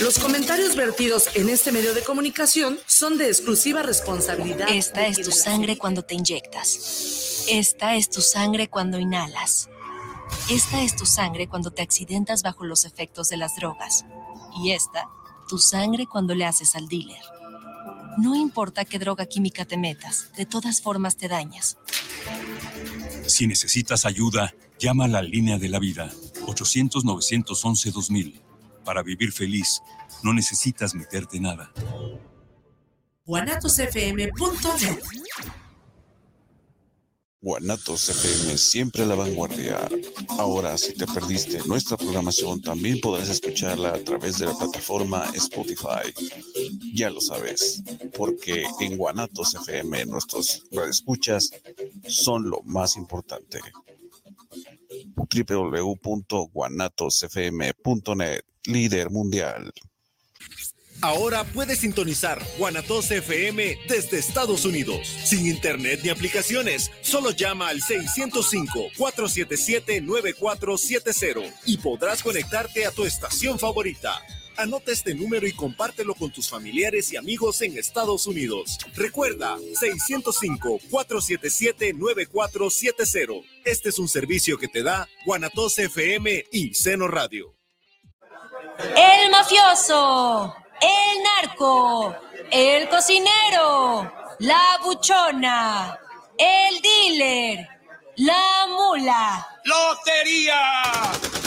Los comentarios vertidos en este medio de comunicación son de exclusiva responsabilidad. Esta es tu sangre cuando te inyectas. Esta es tu sangre cuando inhalas. Esta es tu sangre cuando te accidentas bajo los efectos de las drogas. Y esta, tu sangre cuando le haces al dealer. No importa qué droga química te metas, de todas formas te dañas. Si necesitas ayuda, llama a la línea de la vida, 800-911-2000. Para vivir feliz, no necesitas meterte nada. guanatosfm.net Guanatos FM, siempre a la vanguardia. Ahora, si te perdiste nuestra programación, también podrás escucharla a través de la plataforma Spotify. Ya lo sabes, porque en Guanatos FM nuestros escuchas son lo más importante. www.guanatosfm.net, líder mundial. Ahora puedes sintonizar Guanatos FM desde Estados Unidos, sin internet ni aplicaciones. Solo llama al 605-477-9470 y podrás conectarte a tu estación favorita. Anota este número y compártelo con tus familiares y amigos en Estados Unidos. Recuerda, 605-477-9470. Este es un servicio que te da Guanatos FM y Seno Radio. El mafioso, el narco, el cocinero, la buchona, el dealer, la mula. ¡Lotería!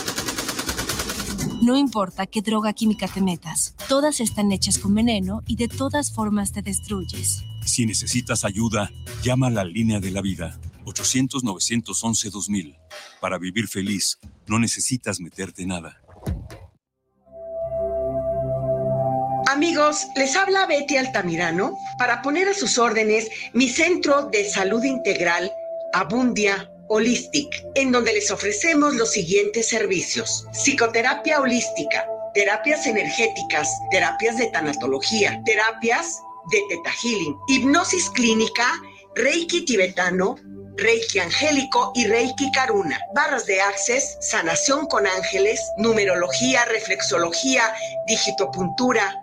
No importa qué droga química te metas, todas están hechas con veneno y de todas formas te destruyes. Si necesitas ayuda, llama a la línea de la vida, 800-911-2000. Para vivir feliz, no necesitas meterte nada. Amigos, les habla Betty Altamirano para poner a sus órdenes mi centro de salud integral Abundia Holistic, en donde les ofrecemos los siguientes servicios. Psicoterapia holística, terapias energéticas, terapias de tanatología, terapias de teta healing, hipnosis clínica, reiki tibetano, Reiki Angélico y Reiki Karuna. Barras de Access, sanación con ángeles, numerología, reflexología, digitopuntura,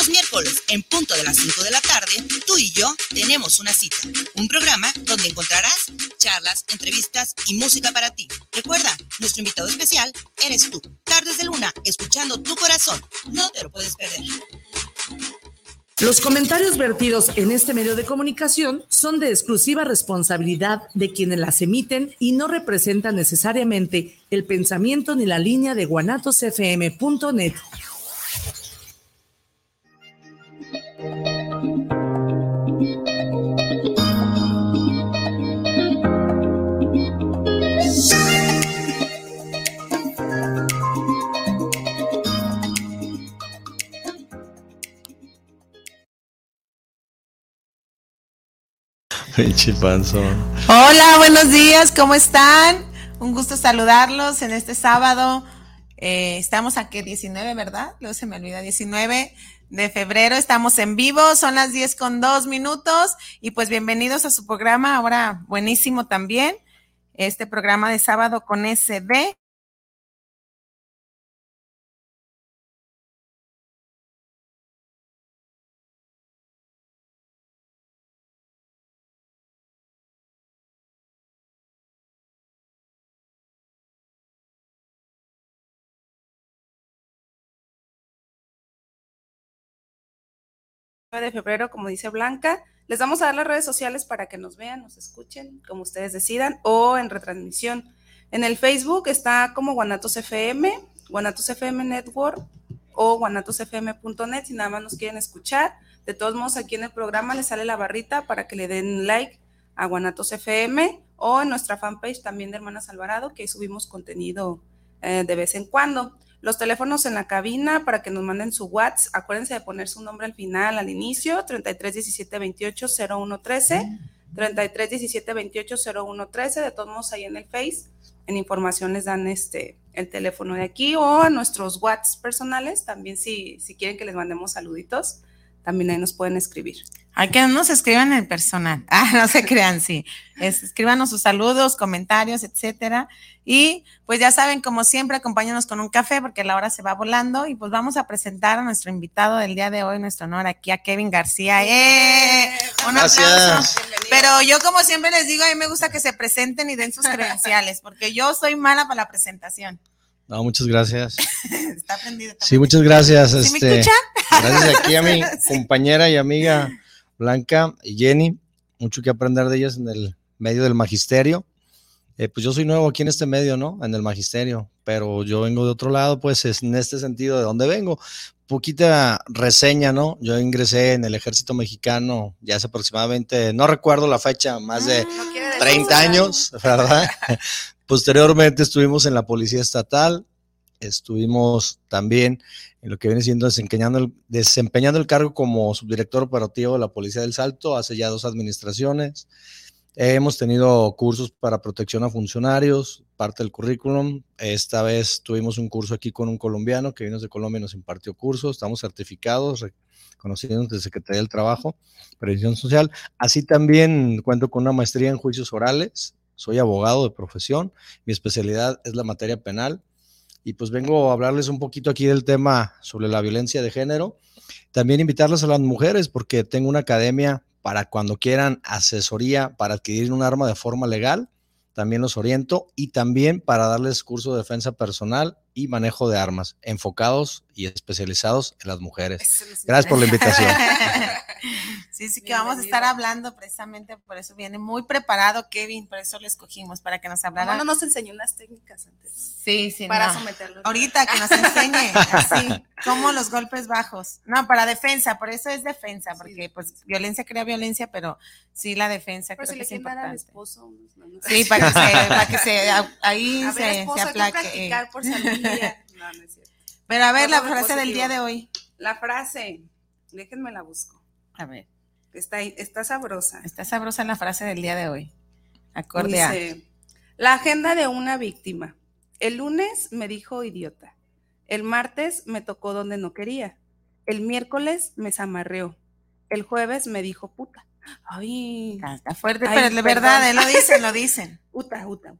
Los miércoles, en punto de las 5 de la tarde, tú y yo tenemos una cita. Un programa donde encontrarás charlas, entrevistas y música para ti. Recuerda, nuestro invitado especial eres tú. Tardes de luna, escuchando tu corazón. No te lo puedes perder. Los comentarios vertidos en este medio de comunicación son de exclusiva responsabilidad de quienes las emiten y no representan necesariamente el pensamiento ni la línea de guanatosfm.net. Hola, buenos días, ¿cómo están? Un gusto saludarlos en este sábado. Eh, estamos aquí 19, ¿verdad? Luego se me olvida, 19 de febrero. Estamos en vivo, son las 10 con 2 minutos y pues bienvenidos a su programa, ahora buenísimo también, este programa de sábado con SD. De febrero, como dice Blanca. Les vamos a dar las redes sociales para que nos vean, nos escuchen, como ustedes decidan, o en retransmisión. En el Facebook está como Guanatos FM, Guanatos FM Network, o guanatosfm.net si nada más nos quieren escuchar. De todos modos, aquí en el programa les sale la barrita para que le den like a Guanatos FM o en nuestra fanpage también de Hermanas Alvarado, que subimos contenido eh, de vez en cuando. Los teléfonos en la cabina para que nos manden su WhatsApp. Acuérdense de poner su nombre al final, al inicio, 33 17 28 01 13. 33 17 28 01 13. De todos modos, ahí en el Face, en información les dan este el teléfono de aquí o a nuestros WhatsApp personales. También, si, si quieren que les mandemos saluditos, también ahí nos pueden escribir. Hay que no nos escriban en personal. Ah, no se crean, sí. escríbanos sus saludos, comentarios, etcétera. Y pues ya saben, como siempre, acompáñanos con un café porque la hora se va volando. Y pues vamos a presentar a nuestro invitado del día de hoy, nuestro honor aquí a Kevin García. ¡Eh! Un aplauso. Pero yo, como siempre les digo, a mí me gusta que se presenten y den sus credenciales, porque yo soy mala para la presentación. No, muchas gracias. está aprendido. Sí, muchas gracias. ¿Sí este, me gracias aquí a mi compañera y amiga Blanca y Jenny. Mucho que aprender de ellas en el medio del magisterio. Eh, pues yo soy nuevo aquí en este medio, ¿no? En el magisterio, pero yo vengo de otro lado, pues es en este sentido de dónde vengo. Poquita reseña, ¿no? Yo ingresé en el ejército mexicano ya hace aproximadamente, no recuerdo la fecha, más de 30 ah, años, ¿verdad? Posteriormente estuvimos en la Policía Estatal, estuvimos también en lo que viene siendo desempeñando el, desempeñando el cargo como subdirector operativo de la Policía del Salto hace ya dos administraciones. hemos tenido cursos para protección a funcionarios, parte del currículum. Esta vez tuvimos un curso aquí con un colombiano que vino de Colombia y nos impartió cursos. Estamos certificados, reconocidos de Secretaría del Trabajo, Previsión Social. Así también cuento con una maestría en juicios orales soy abogado de profesión, mi especialidad es la materia penal y pues vengo a hablarles un poquito aquí del tema sobre la violencia de género. También invitarles a las mujeres porque tengo una academia para cuando quieran asesoría para adquirir un arma de forma legal, también los oriento y también para darles curso de defensa personal y manejo de armas, enfocados y especializados en las mujeres. Gracias por la invitación. Sí, sí, que vamos a estar hablando precisamente, por eso viene muy preparado Kevin, por eso lo escogimos, para que nos hablara. No, nos enseñó unas técnicas antes. Sí, sí. Para someterlo. Ahorita que nos enseñe, así, como los golpes bajos. No, para defensa, por eso es defensa, porque pues violencia crea violencia, pero sí la defensa creo que es importante. esposo, sí, para que se, para que se ahí se, se, aplaque. por No, no es cierto. Pero a ver, la frase del día de hoy. La frase, déjenme la busco. A ver. Está, está sabrosa. Está sabrosa la frase del día de hoy. Acorde a. La agenda de una víctima. El lunes me dijo idiota. El martes me tocó donde no quería. El miércoles me zamarreó. El jueves me dijo puta. Ay. Está fuerte, pero es verdad, eh, lo dicen, lo dicen. Uta, uta.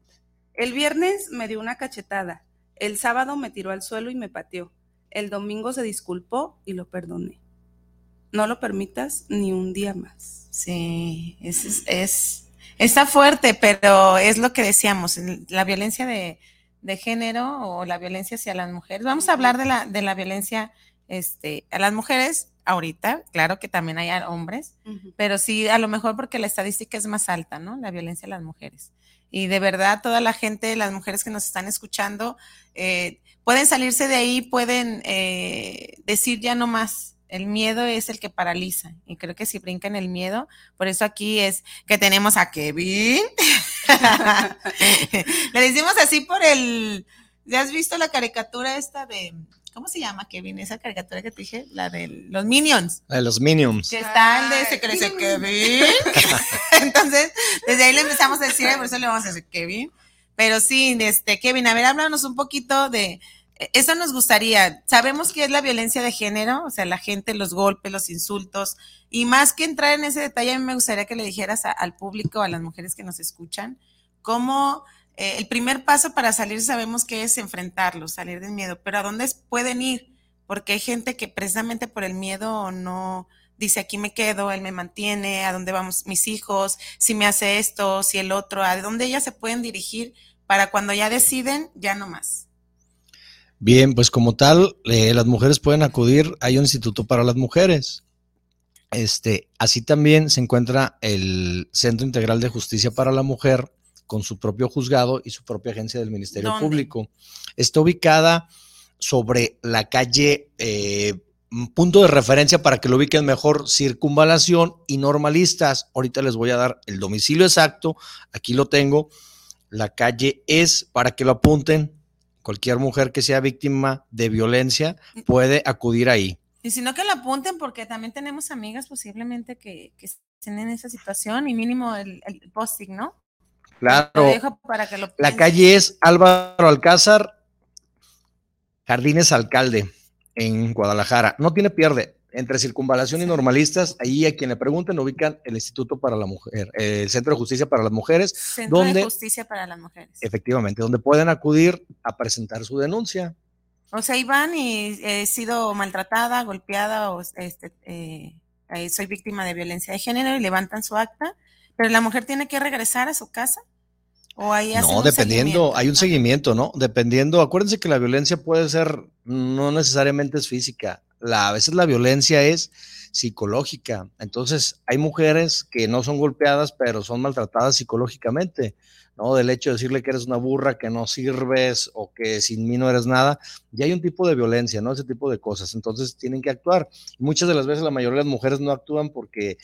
El viernes me dio una cachetada. El sábado me tiró al suelo y me pateó. El domingo se disculpó y lo perdoné no lo permitas ni un día más. Sí, es, es, está fuerte, pero es lo que decíamos, la violencia de, género o la violencia hacia las mujeres. Vamos a hablar de la, de la violencia este, a las mujeres ahorita, claro que también hay hombres, pero sí, a lo mejor porque la estadística es más alta, ¿no? La violencia a las mujeres. Y de verdad, toda la gente, las mujeres que nos están escuchando, eh, pueden salirse de ahí, pueden eh, decir ya no más, el miedo es el que paraliza y creo que si brincan el miedo, por eso aquí es que tenemos a Kevin. Le decimos así por el, ¿ya has visto la caricatura esta de, ¿cómo se llama Kevin? Esa caricatura que te dije, la de los Minions. La de los Minions. Que está el de ese que le dice Kevin. Entonces, desde ahí le empezamos a decir, por eso le vamos a decir Kevin. Pero sí, este, Kevin, a ver, háblanos un poquito de, eso nos gustaría. Sabemos que es la violencia de género, o sea, la gente, los golpes, los insultos, y más que entrar en ese detalle, a mí me gustaría que le dijeras al público, a las mujeres que nos escuchan, cómo eh, el primer paso para salir sabemos que es enfrentarlo, salir del miedo, pero ¿a dónde pueden ir? Porque hay gente que precisamente por el miedo no dice aquí me quedo, él me mantiene, a dónde vamos mis hijos, si me hace esto, si el otro, a dónde ellas se pueden dirigir para cuando ya deciden, ya no más. Bien, pues como tal, eh, las mujeres pueden acudir, hay un instituto para las mujeres. Este, así también se encuentra el Centro Integral de Justicia para la Mujer con su propio juzgado y su propia agencia del Ministerio Público. Está ubicada sobre la calle, eh, punto de referencia para que lo ubiquen mejor, circunvalación y normalistas. Ahorita les voy a dar el domicilio exacto, aquí lo tengo. La calle es, para que lo apunten, cualquier mujer que sea víctima de violencia puede acudir ahí. Y si no, que lo apunten porque también tenemos amigas posiblemente que, estén en esa situación y mínimo el, posting, ¿no? Claro. Para que lo la calle es Álvaro Alcázar, Jardines Alcalde, en Guadalajara. No tiene pierde. Entre circunvalación y normalistas, ahí a quien le pregunten ubican el Instituto para la Mujer, el Centro de Justicia para las Mujeres. Centro de Justicia para las Mujeres. Efectivamente, donde pueden acudir a presentar su denuncia. O sea, iban y he sido maltratada, golpeada o este, eh, soy víctima de violencia de género y levantan su acta, pero la mujer tiene que regresar a su casa. O ahí no, dependiendo, hay un seguimiento, ¿no? Dependiendo, acuérdense que la violencia puede ser, no necesariamente es física, la, a veces la violencia es psicológica. Entonces, hay mujeres que no son golpeadas, pero son maltratadas psicológicamente. ¿no? Del hecho de decirle que eres una burra, que no sirves o que sin mí no eres nada, ya hay un tipo de violencia, ¿no? Ese tipo de cosas. Entonces tienen que actuar. muchas de las veces la mayoría de las mujeres no actúan porque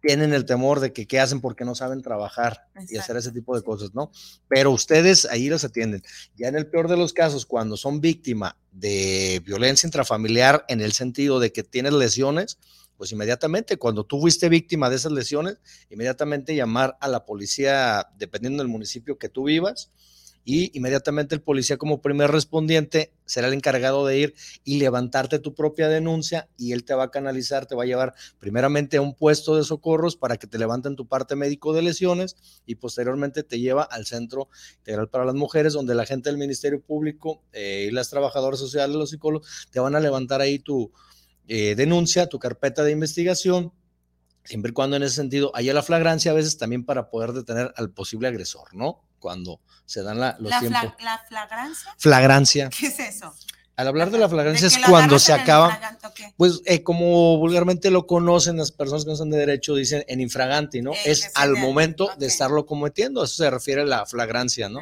tienen el temor de que qué hacen porque no saben trabajar y hacer ese tipo de cosas, ¿no? Pero ustedes ahí los atienden. Ya en el peor de los casos, cuando son víctima de violencia intrafamiliar en el sentido de que tienes lesiones, pues inmediatamente cuando tú fuiste víctima de esas lesiones, inmediatamente llamar a la policía, dependiendo del municipio que tú vivas, y inmediatamente el policía como primer respondiente será el encargado de ir y levantarte tu propia denuncia y él te va a canalizar, te va a llevar primeramente a un puesto de socorros para que te levanten tu parte médico de lesiones y posteriormente te lleva al Centro Integral para las Mujeres donde la gente del Ministerio Público eh, y las trabajadoras sociales, los psicólogos, te van a levantar ahí tu, eh, denuncia, tu carpeta de investigación, siempre y cuando en ese sentido haya la flagrancia, a veces también para poder detener al posible agresor, ¿no? Cuando se dan la, los tiempos. ¿La flagrancia? Flagrancia. ¿Qué es eso? Al hablar de la flagrancia es cuando se acaba, pues eh, como vulgarmente lo conocen las personas que no son de derecho, dicen en infraganti, ¿no? es al momento de estarlo cometiendo, eso se refiere a la flagrancia, ¿no?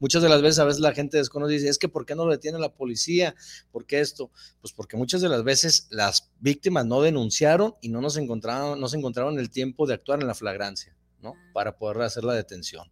Muchas de las veces, a veces la gente desconoce y dice, es que ¿por qué no lo detiene la policía? ¿Por qué esto? Pues porque muchas de las veces las víctimas no denunciaron y no nos encontraron, no se encontraron el tiempo de actuar en la flagrancia, ¿no? Para poder hacer la detención.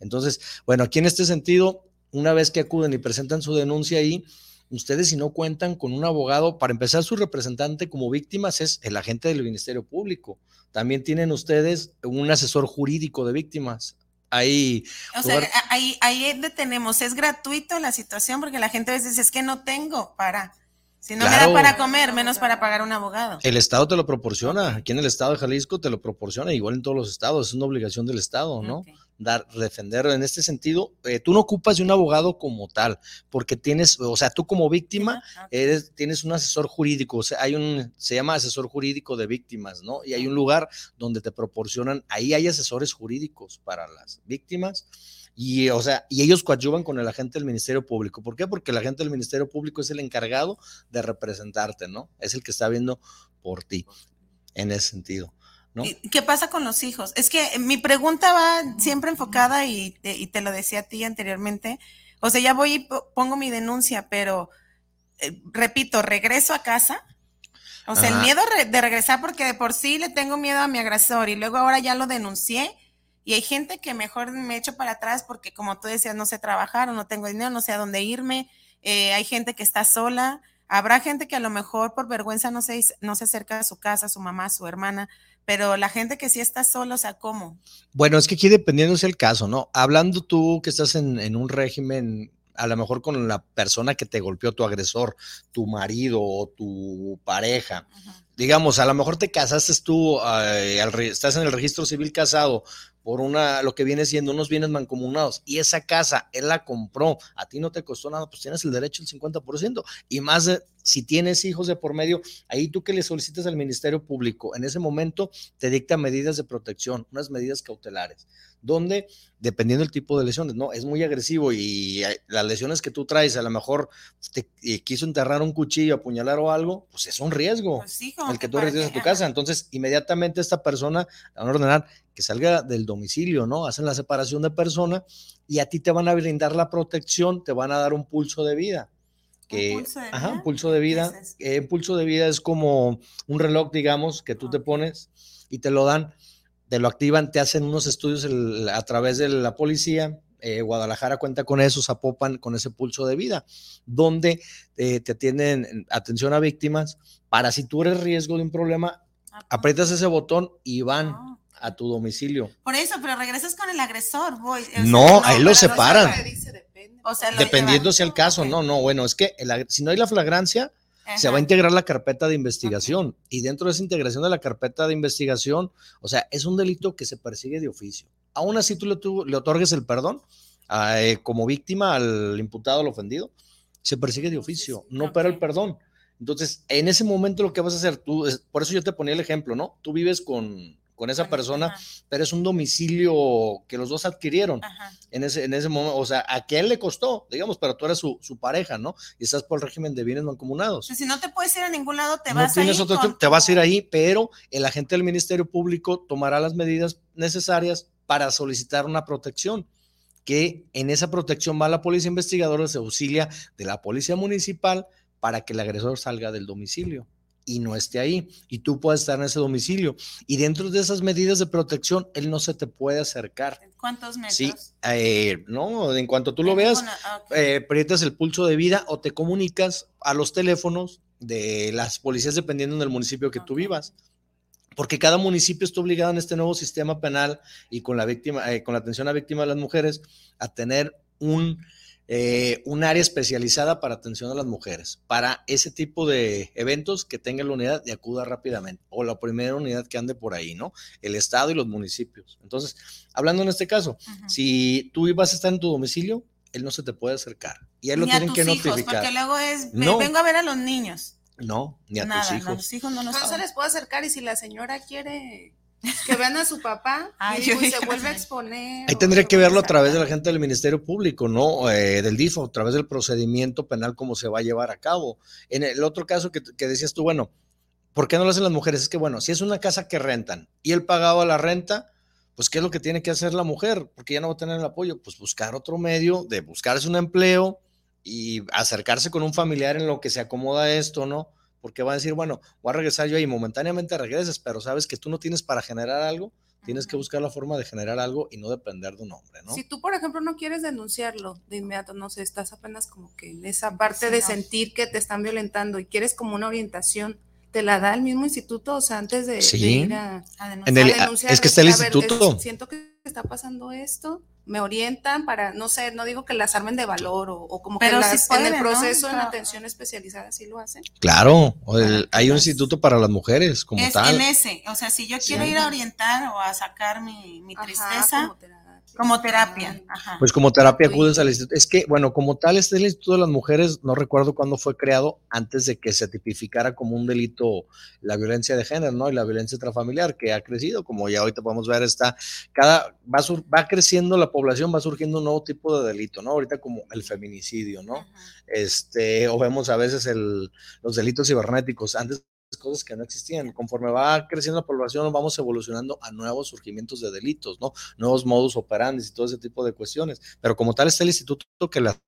Entonces, bueno, aquí en este sentido, una vez que acuden y presentan su denuncia ahí, ustedes si no cuentan con un abogado, para empezar su representante como víctimas es el agente del Ministerio Público. También tienen ustedes un asesor jurídico de víctimas. Ahí, o sea, ahí, ahí detenemos, es gratuito la situación porque la gente a veces dice, es que no tengo para, si no me da para comer, menos para pagar un abogado. El Estado te lo proporciona, aquí en el Estado de Jalisco te lo proporciona, igual en todos los estados, es una obligación del Estado, ¿no? Dar, defender en este sentido, eh, tú no ocupas de un abogado como tal, porque tienes, o sea, tú como víctima eres, tienes un asesor jurídico, o sea, hay un, se llama asesor jurídico de víctimas, ¿no? Y hay un lugar donde te proporcionan, ahí hay asesores jurídicos para las víctimas y, o sea, y ellos coadyuvan con el agente del Ministerio Público. ¿Por qué? Porque el agente del Ministerio Público es el encargado de representarte, ¿no? Es el que está viendo por ti en ese sentido. ¿No? ¿Qué pasa con los hijos? Es que mi pregunta va siempre enfocada y te, lo decía a ti anteriormente. O sea, ya voy y pongo mi denuncia, pero eh, repito, regreso a casa. O sea, el miedo de regresar porque de por sí le tengo miedo a mi agresor y luego ahora ya lo denuncié y hay gente que mejor me echo para atrás porque, como tú decías, no sé trabajar o no tengo dinero, no sé a dónde irme. Eh, hay gente que está sola. Habrá gente que a lo mejor por vergüenza no se, no se acerca a su casa, a su mamá, a su hermana, pero la gente que sí está sola, o sea, ¿cómo? Bueno, es que aquí dependiendo es el caso, ¿no? Hablando tú que estás en, un régimen a lo mejor con la persona que te golpeó, tu agresor, tu marido o tu pareja. Digamos, a lo mejor te casaste tú, eh, estás en el registro civil casado por una, lo que viene siendo unos bienes mancomunados y esa casa él la compró, a ti no te costó nada, pues tienes el derecho al 50% y más si tienes hijos de por medio, ahí tú que le solicitas al Ministerio Público, en ese momento te dicta medidas de protección, unas medidas cautelares donde, dependiendo del tipo de lesiones, no, es muy agresivo y las lesiones que tú traes, a lo mejor te eh, quiso enterrar un cuchillo, apuñalar o algo, pues es un riesgo pues el que tú regreses a tu casa. Entonces, inmediatamente esta persona van a ordenar que salga del domicilio, ¿no? Hacen la separación de persona y a ti te van a brindar la protección, te van a dar un pulso de vida. Que, ¿Un pulso de vida? Ajá, pulso de vida. Eh, pulso de vida es como un reloj, digamos, que tú te pones y te lo dan, te lo activan, te hacen unos estudios a través de la policía. Eh, Guadalajara cuenta con eso, Zapopan con ese pulso de vida, donde eh, te atienden atención a víctimas para si tú eres riesgo de un problema, aprietas ese botón y van. Ah, a tu domicilio. Por eso, pero regresas con el agresor, voy. no, ahí lo separan. Dependiendo si el caso, no, no, bueno, es que si no hay la flagrancia, se va a integrar la carpeta de investigación. Y dentro de esa integración de la carpeta de investigación, o sea, es un delito que se persigue de oficio. Aún así tú le, otorgues el perdón eh, como víctima al imputado, al ofendido, se persigue de oficio, no para el perdón. Entonces, en ese momento lo que vas a hacer tú, por eso yo te ponía el ejemplo, ¿no? Tú vives con, con esa persona, pero es un domicilio que los dos adquirieron en ese, en ese momento, o sea, a qué él le costó, digamos, pero tú eres su, su pareja, ¿no? Y estás por el régimen de bienes mancomunados. si no te puedes ir a ningún lado, te vas a ir. te vas a ir ahí, pero el agente del Ministerio Público tomará las medidas necesarias para solicitar una protección que en esa protección va la policía investigadora, se auxilia de la policía municipal para que el agresor salga del domicilio y no esté ahí y tú puedes estar en ese domicilio. Y dentro de esas medidas de protección, él no se te puede acercar. ¿Cuántos metros? Sí, eh, no, en cuanto tú lo veas, ah, eh, aprietas el pulso de vida o te comunicas a los teléfonos de las policías dependiendo del municipio que tú vivas. Porque cada municipio está obligado en este nuevo sistema penal y con la víctima, eh, con la atención a víctimas de las mujeres, a tener un eh, un área especializada para atención a las mujeres, para ese tipo de eventos que tenga la unidad y acuda rápidamente, o la primera unidad que ande por ahí, ¿no? El Estado y los municipios. Entonces, hablando en este caso, si tú ibas a estar en tu domicilio, él no se te puede acercar. Y él lo tienen que hijos, notificar. Porque luego es, vengo a ver a los niños. No, ni a tus hijos. A los hijos no, no se les puede acercar y si la señora quiere que vean a su papá y se vuelve a exponer. Ahí tendría que verlo a través de la gente del Ministerio Público, ¿no? Eh, del DIFO, a través del procedimiento penal, cómo se va a llevar a cabo. En el otro caso que, decías tú, bueno, ¿por qué no lo hacen las mujeres? Es que, bueno, si es una casa que rentan y él pagaba la renta, pues ¿qué es lo que tiene que hacer la mujer? Porque ya no va a tener el apoyo, pues buscar otro medio de buscarse un empleo y acercarse con un familiar en lo que se acomoda esto, ¿no? Porque va a decir, bueno, voy a regresar yo y momentáneamente regreses, pero sabes que tú no tienes para generar algo, tienes que buscar la forma de generar algo y no depender de un hombre, ¿no? Si tú, por ejemplo, no quieres denunciarlo de inmediato, no sé, estás apenas como que en esa parte de sentir que te están violentando y quieres como una orientación, te la da el mismo instituto, o sea, antes de, ir a, denunciar. Es que está el instituto. siento que está pasando esto, me orientan para, no sé, no digo que las armen de valor o, como que en el proceso en atención especializada sí lo hacen. Claro, hay un instituto para las mujeres como es tal. En ese, o sea, si yo quiero ir a orientar o a sacar mi, tristeza, como terapia. Ajá. Pues como terapia acudes al instituto. Es que, bueno, como tal, este el Instituto de las Mujeres, no recuerdo cuándo fue creado, antes de que se tipificara como un delito la violencia de género, ¿no? Y la violencia intrafamiliar, que ha crecido, como ya ahorita podemos ver, está, cada, va, va creciendo la población, va surgiendo un nuevo tipo de delito, ¿no? Ahorita como el feminicidio, ¿no? Este, o vemos a veces el, los delitos cibernéticos. Antes cosas que no existían. Conforme va creciendo la población, vamos evolucionando a nuevos surgimientos de delitos, ¿no? Nuevos modus operandi y todo ese tipo de cuestiones. Pero como tal está el instituto que las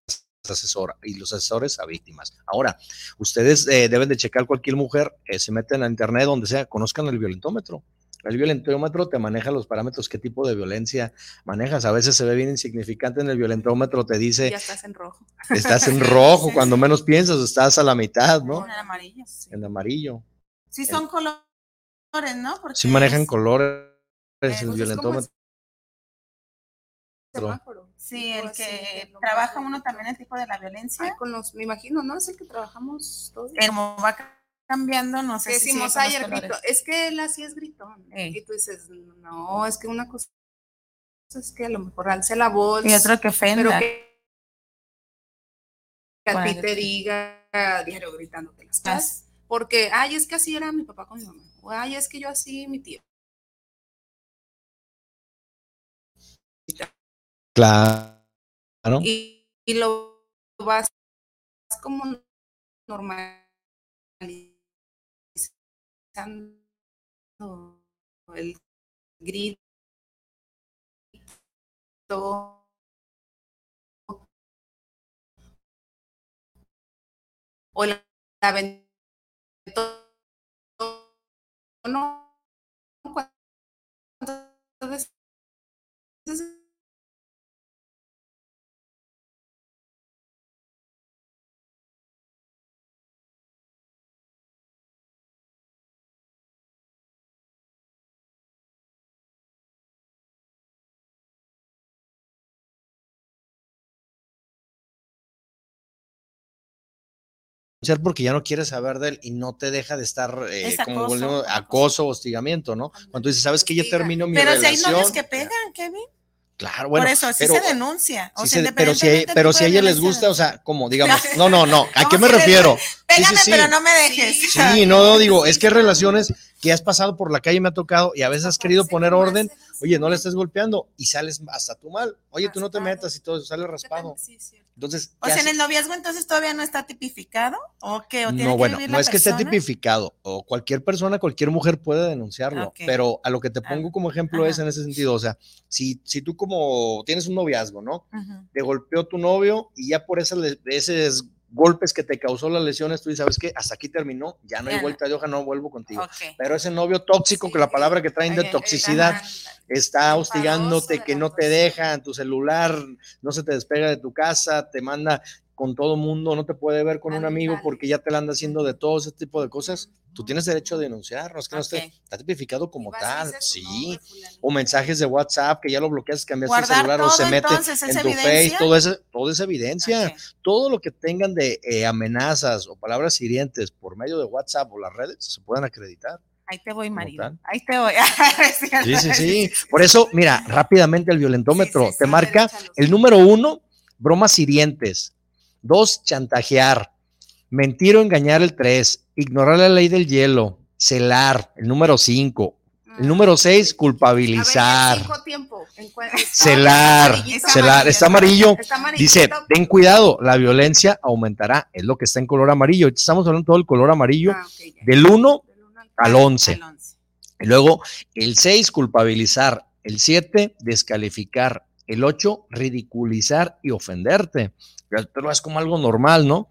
asesora y los asesores a víctimas. Ahora, ustedes eh, deben de checar cualquier mujer, que se meten a internet, donde sea, conozcan el violentómetro. El violentómetro te maneja los parámetros, qué tipo de violencia manejas. A veces se ve bien insignificante en el violentómetro, te dice... Ya estás en rojo. Estás en rojo, cuando menos piensas, estás a la mitad, ¿no? En amarillo. En amarillo. Sí, son colores, ¿no? Porque sí manejan colores el violentómetro. Sí, el que trabaja uno también el tipo de la violencia. con los, me imagino, ¿no? Es el que trabajamos todos. Como va cambiando, no sé Decimos, si ayer grito, es que él así es gritón. Y tú dices, no, es que una cosa es que a lo mejor alce la voz. Y otro que ofenda. Pero que a ti te diga diario gritándote las cosas porque, ay, es que así era mi papá con mi mamá, o ay, es que yo así mi tío. Claro. Y, y lo vas como normalizando el grito o la aventó no entonces porque ya no quiere saber de él y no te deja de estar eh, como acoso, acoso, hostigamiento, ¿no? Cuando dices, ¿sabes que Ya termino mi pero relación. Pero si hay novios que pegan, Kevin. Claro, bueno. Por eso, así se denuncia. O sea, pero si, pero si a ella les gusta, o sea, como digamos, no, no, no, ¿a qué me refiero? Pégame, pero no me dejes. Sí, no, digo, es que relaciones que has pasado por la calle, me ha tocado, y a veces has querido poner orden, oye, no le estés golpeando, y sales hasta tu mal, oye, tú no te metas y todo eso, sale raspado. Entonces, o sea, en el noviazgo entonces todavía no está tipificado o qué? ¿O no, bueno, no es que esté tipificado o cualquier persona, cualquier mujer puede denunciarlo, pero a lo que te ah, pongo como ejemplo es en ese sentido, o sea, si, si tú como tienes un noviazgo, ¿no? Te golpeó tu novio y ya por ese, ese golpes que te causó las lesiones, tú dices, ¿sabes qué? Hasta aquí terminó, ya no hay vuelta de hoja, no vuelvo contigo. Pero ese novio tóxico, que la palabra que traen de toxicidad, está hostigándote, que no te deja en tu celular, no se te despega de tu casa, te manda con todo mundo, no te puede ver con un amigo porque ya te la anda haciendo de todo ese tipo de cosas, tú tienes derecho a denunciar, no es que no esté, está tipificado como tal, sí, o mensajes de WhatsApp que ya lo bloqueas, cambias el celular o se mete en tu Face, todo eso, todo esa evidencia, todo lo que tengan de eh, amenazas o palabras hirientes por medio de WhatsApp o las redes se puedan acreditar. Ahí te voy, marido. Ahí te voy. sí, sí, sí. Por eso, mira, rápidamente el violentómetro te marca el número uno, bromas hirientes. Dos, chantajear. Mentir o engañar el tres. Ignorar la ley del hielo. Celar, el número cinco. El número seis, culpabilizar. Celar, celar, está amarillo. Dice, ten cuidado, la violencia aumentará. Es lo que está en color amarillo. Estamos hablando todo el color amarillo. Ah, del 1 al 11. Y luego el 6, culpabilizar. El 7, descalificar. El 8, ridiculizar y ofenderte. Pero es como algo normal, ¿no?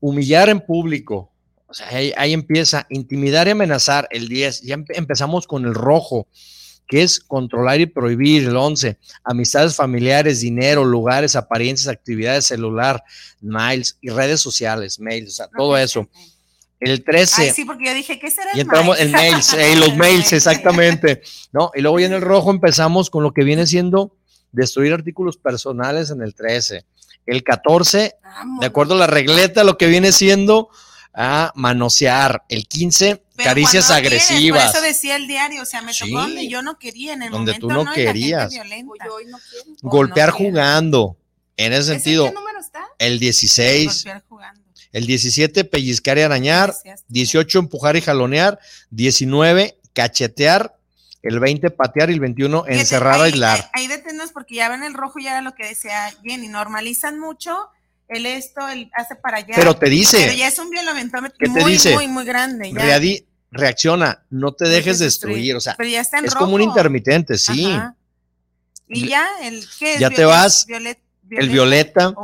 Humillar en público. O sea, ahí, empieza. Intimidar y amenazar. El 10. Ya empezamos con el rojo que es controlar y prohibir, el 11, amistades familiares, dinero, lugares, apariencias, actividades celular, mails y redes sociales, mails, o sea, todo eso. El 13. Ay, sí, porque yo dije, ¿qué será? Y entramos en mails, eh, los mails, exactamente. ¿no? Y luego ya en el rojo empezamos con lo que viene siendo destruir artículos personales en el 13. El 14, de acuerdo a la regleta, lo que viene siendo a manosear. El 15, caricias agresivas. eso decía el diario, o sea, me tocó donde yo no quería, en el donde tú no, querías. Golpear jugando. En ese sentido, qué número está? el 16. Golpear jugando. El 17, pellizcar y arañar. 18, empujar y jalonear. 19, cachetear. El 20, patear. Y el 21, encerrar, aislar. Ahí, ahí porque ya ven el rojo, ya era lo que decía Jenny. Normalizan mucho el esto, el hace para allá. Pero te dice. Pero ya es un violentómetro muy, muy, muy grande. reacciona, no te dejes destruir. O sea, es como un intermitente, sí. Y ya, el ¿qué Ya te vas. el violeta,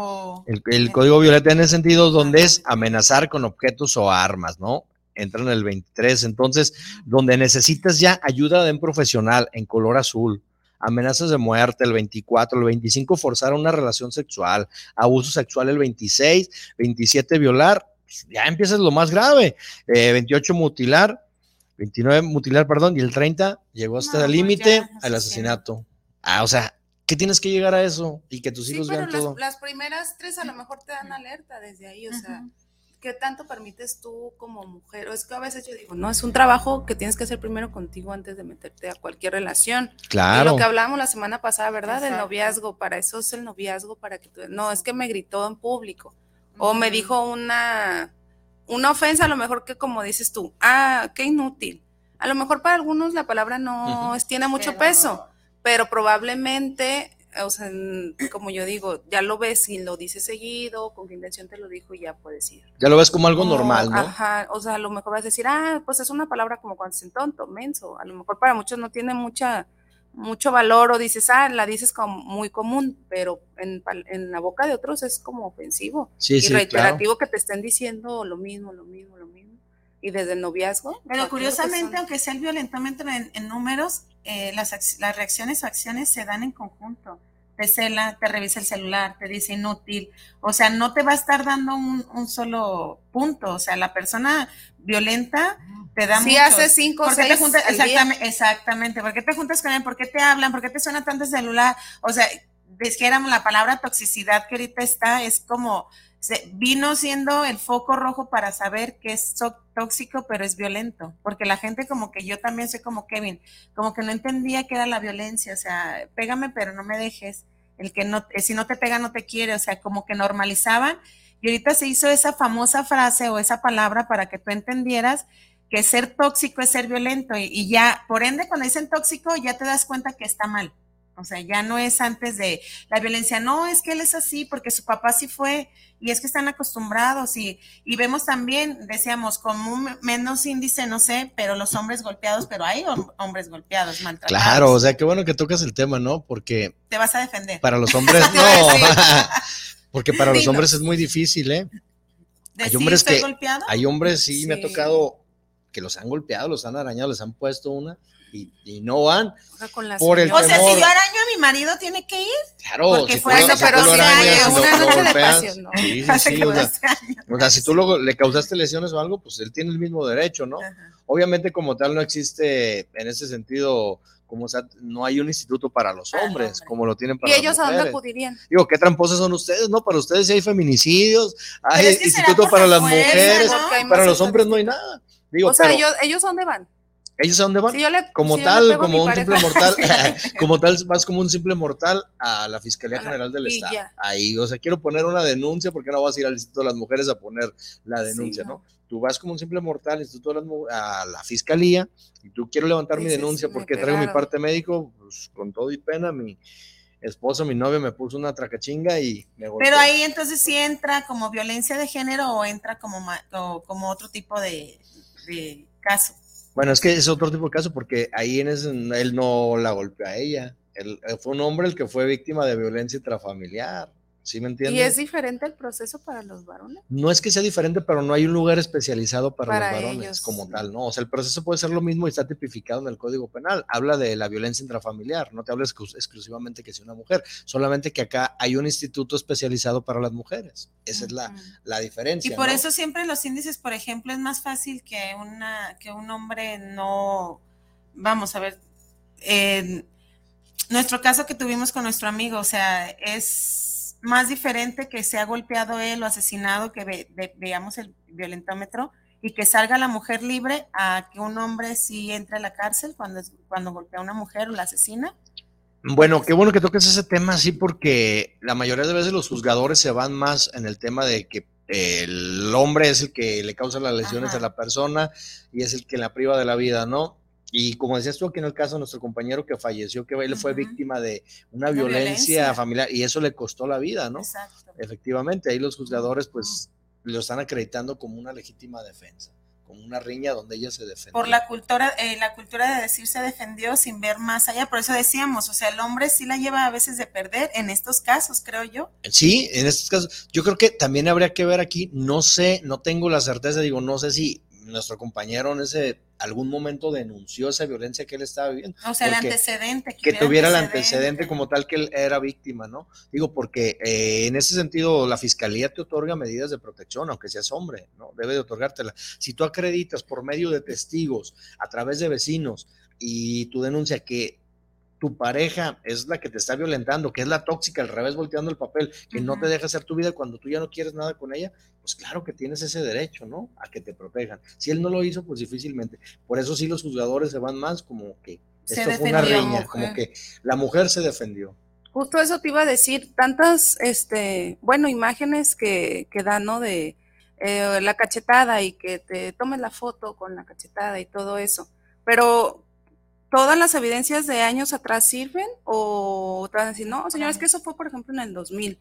el, código violeta en ese sentido, donde es amenazar con objetos o armas, ¿no? Entra en el 23. Entonces, donde necesitas ya ayuda de un profesional en color azul amenazas de muerte el 24, el 25 forzar una relación sexual, abuso sexual el 26, 27 violar, pues, ya empiezas lo más grave, 28 eh, mutilar, 29 mutilar, perdón, y el 30 llegó hasta el pues límite al asesinato. Ah, o sea, ¿qué tienes que llegar a eso y que tus hijos vean todo. Las primeras tres a lo mejor te dan alerta desde ahí, o sea ¿qué tanto permites tú como mujer? O es que a veces yo digo, no, es un trabajo que tienes que hacer primero contigo antes de meterte a cualquier relación. Claro. lo que hablábamos la semana pasada, ¿verdad? Del noviazgo, para eso es el noviazgo, para que tú, no, es que me gritó en público o me dijo una, una ofensa, a lo mejor que como dices tú, ah, qué inútil. A lo mejor para algunos la palabra no tiene mucho peso, pero probablemente o sea, como yo digo, ya lo ves y lo dices seguido, con qué intención te lo dijo y ya puedes ir. Ya lo ves como algo normal, ¿no? Ajá, o sea, a lo mejor vas a decir, ah, pues es una palabra como cuando dicen tonto, menso, a lo mejor para muchos no tiene mucha, mucho valor o dices, ah, la dices como muy común, pero en, la boca de otros es como ofensivo y reiterativo que te estén diciendo lo mismo, lo mismo, lo mismo. Y desde el noviazgo. Pero curiosamente, aunque sea el violentamiento en, números, eh, las, las reacciones o acciones se dan en conjunto te cela, te revisa el celular, te dice inútil, o sea, no te va a estar dando un, solo punto, o sea, la persona violenta te da Si hace cinco o seis te juntas, exactamente, exactamente, ¿por qué te juntas con él? ¿Por qué te hablan? ¿Por qué te suena tanto el celular? O sea, dijéramos la palabra toxicidad que ahorita está, es como, vino siendo el foco rojo para saber que es tóxico, pero es violento, porque la gente como que yo también soy como Kevin, como que no entendía qué era la violencia, o sea, pégame pero no me dejes, el que no, eh, si no te pega no te quiere, o sea, como que normalizaban, y ahorita se hizo esa famosa frase o esa palabra para que tú entendieras que ser tóxico es ser violento, y, y ya, por ende, cuando dicen tóxico, ya te das cuenta que está mal. O sea, ya no es antes de la violencia, no, es que él es así porque su papá sí fue y es que están acostumbrados y, y vemos también, decíamos, como un menos índice, no sé, pero los hombres golpeados, pero hay hombres golpeados, maltratados. Claro, o sea, qué bueno que tocas el tema, ¿no? Porque... Te vas a defender. Para los hombres, no, porque para los hombres es muy difícil, ¿eh? Hay hombres que... Golpeado? Hay hombres, sí, me ha tocado que los han golpeado, los han arañado, les han puesto una y, no van. por el o sea, si yo araño a mi marido, tiene que ir. Claro, porque fue eso, pero si una noche de pasión, ¿no? Sí, sí, sí, o, sea, si tú luego le causaste lesiones o algo, pues él tiene el mismo derecho, ¿no? Obviamente, como tal, no existe en ese sentido como sea, no hay un instituto para los hombres, como lo tienen para ¿Y ellos a dónde acudirían? Digo, qué tramposos son ustedes, ¿no? Para ustedes sí hay feminicidios, hay instituto para las mujeres, para los hombres no hay nada. Digo, o sea, ellos, ¿ellos dónde van? ¿Ellos a dónde van? como tal, como un simple mortal, como tal, vas como un simple mortal a la Fiscalía General del Estado. Ahí, o sea, quiero poner una denuncia porque no vas a ir al Instituto de las Mujeres a poner la denuncia, ¿no? Tú vas como un simple mortal Instituto de las, a la Fiscalía y tú quiero levantar mi denuncia porque traigo mi parte médico, pues con todo y pena, mi esposo, mi novio me puso una tracachinga y me golpeó. Pero ahí entonces sí entra como violencia de género o entra como, como otro tipo de, de caso. Bueno, es que es otro tipo de caso porque ahí en ese, él no la golpeó a ella. Él, eh, fue un hombre el que fue víctima de violencia intrafamiliar. ¿Sí me entiendes? ¿Y es diferente el proceso para los varones? No es que sea diferente, pero no hay un lugar especializado para, los varones como tal, ¿no? O sea, el proceso puede ser lo mismo y está tipificado en el Código Penal. Habla de la violencia intrafamiliar, no te habla exclusivamente que sea una mujer, solamente que acá hay un instituto especializado para las mujeres. Esa es la, la, diferencia. Y por eso siempre los índices, por ejemplo, es más fácil que, una, que un hombre no, vamos a ver, nuestro caso que tuvimos con nuestro amigo, o sea, es más diferente que sea golpeado él o asesinado, que veamos el violentómetro y que salga la mujer libre a que un hombre sí entre a la cárcel cuando, cuando golpea a una mujer o la asesina. Bueno, qué bueno que toques ese tema, sí, porque la mayoría de veces los juzgadores se van más en el tema de que el hombre es el que le causa las lesiones a la persona y es el que la priva de la vida, ¿no? Y como decías tú aquí en el caso de nuestro compañero que falleció, que él fue víctima de una violencia, familiar y eso le costó la vida, ¿no? Exacto. Efectivamente, ahí los juzgadores pues lo están acreditando como una legítima defensa, como una riña donde ella se defendió. Por la cultura, eh, la cultura de decir se defendió sin ver más allá, por eso decíamos, o sea, el hombre sí la lleva a veces de perder en estos casos, creo yo. Sí, en estos casos. Yo creo que también habría que ver aquí, no sé, no tengo la certeza, digo, no sé si nuestro compañero en ese algún momento denunció esa violencia que él estaba viviendo. O sea, el antecedente. Que, tuviera el antecedente como tal que él era víctima, ¿no? Digo, porque eh, en ese sentido la fiscalía te otorga medidas de protección, aunque seas hombre, ¿no? Debe de otorgártela. Si tú acreditas por medio de testigos, a través de vecinos, y tu denuncia que tu pareja es la que te está violentando, que es la tóxica, al revés volteando el papel, que no te deja hacer tu vida cuando tú ya no quieres nada con ella, pues claro que tienes ese derecho, ¿no? A que te protejan. Si él no lo hizo, pues difícilmente. Por eso sí los juzgadores se van más como que esto fue una riña, como que la mujer se defendió. Justo eso te iba a decir, tantas, este, bueno, imágenes que, que dan, ¿no? De eh, la cachetada y que te tomes la foto con la cachetada y todo eso. Pero ¿Todas las evidencias de años atrás sirven? ¿O te van a decir, no, señores, que eso fue, por ejemplo, en el 2000?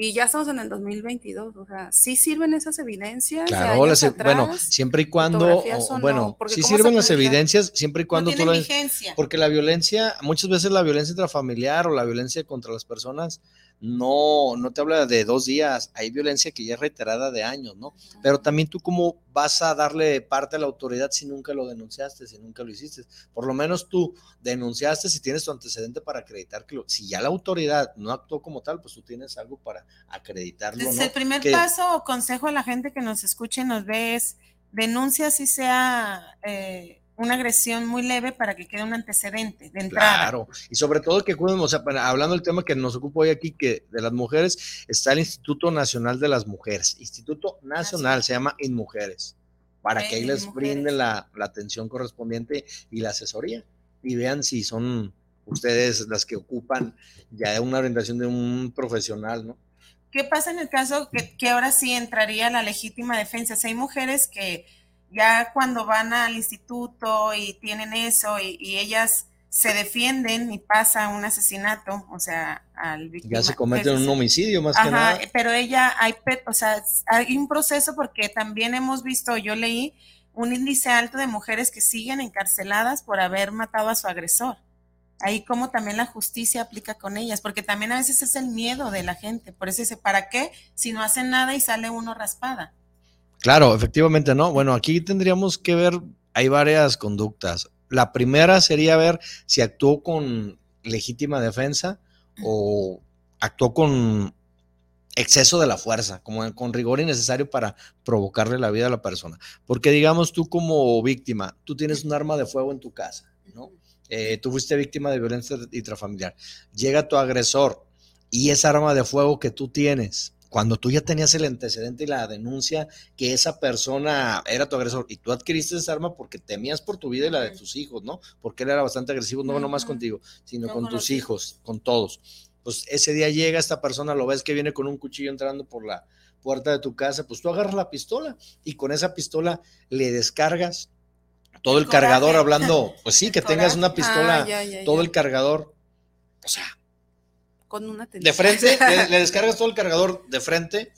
y ya estamos en el 2022, o sea, ¿sí sirven esas evidencias? Claro, bueno, siempre y cuando, bueno, sí sirven las evidencias, siempre y cuando tú lo... Porque la violencia, muchas veces la violencia intrafamiliar o la violencia contra las personas no, no te habla de dos días, hay violencia que ya es reiterada de años, ¿no? Pero también tú cómo vas a darle parte a la autoridad si nunca lo denunciaste, si nunca lo hiciste. Por lo menos tú denunciaste si tienes tu antecedente para acreditar que lo, si ya la autoridad no actuó como tal, pues tú tienes algo para acreditarlo. Desde el primer paso o consejo a la gente que nos escuche y nos ve es denuncia si sea... Eh, una agresión muy leve para que quede un antecedente de entrada. Claro, y sobre todo que cuiden, o sea, hablando del tema que nos ocupa hoy aquí, que de las mujeres, está el Instituto Nacional de las Mujeres, Instituto Nacional, se llama InMujeres, para que ahí les brinden la, la, atención correspondiente y la asesoría, y vean si son ustedes las que ocupan ya una orientación de un profesional, ¿no? ¿Qué pasa en el caso que, que ahora sí entraría la legítima defensa? Si hay mujeres que ya cuando van al instituto y tienen eso y, ellas se defienden y pasa un asesinato, o sea, al víctima. Ya se comete un homicidio más que nada. Pero ella, hay, o sea, hay un proceso porque también hemos visto, yo leí un índice alto de mujeres que siguen encarceladas por haber matado a su agresor. Ahí como también la justicia aplica con ellas, porque también a veces es el miedo de la gente, por eso dice, ¿para qué? Si no hacen nada y sale uno raspada. Claro, efectivamente, ¿no? Bueno, aquí tendríamos que ver, hay varias conductas. La primera sería ver si actuó con legítima defensa o actuó con exceso de la fuerza, como con rigor innecesario para provocarle la vida a la persona. Porque digamos tú como víctima, tú tienes un arma de fuego en tu casa, ¿no? Eh, tú fuiste víctima de violencia intrafamiliar. Llega tu agresor y esa arma de fuego que tú tienes cuando tú ya tenías el antecedente y la denuncia que esa persona era tu agresor y tú adquiriste esa arma porque temías por tu vida y la de tus hijos, ¿no? Porque él era bastante agresivo, no nomás contigo, sino con tus hijos, con todos. Pues ese día llega esta persona, lo ves que viene con un cuchillo entrando por la puerta de tu casa, pues tú agarras la pistola y con esa pistola le descargas todo el, cargador hablando, pues sí, que tengas una pistola, ah, todo el cargador, o sea, con una De frente, le, descargas todo el cargador de frente,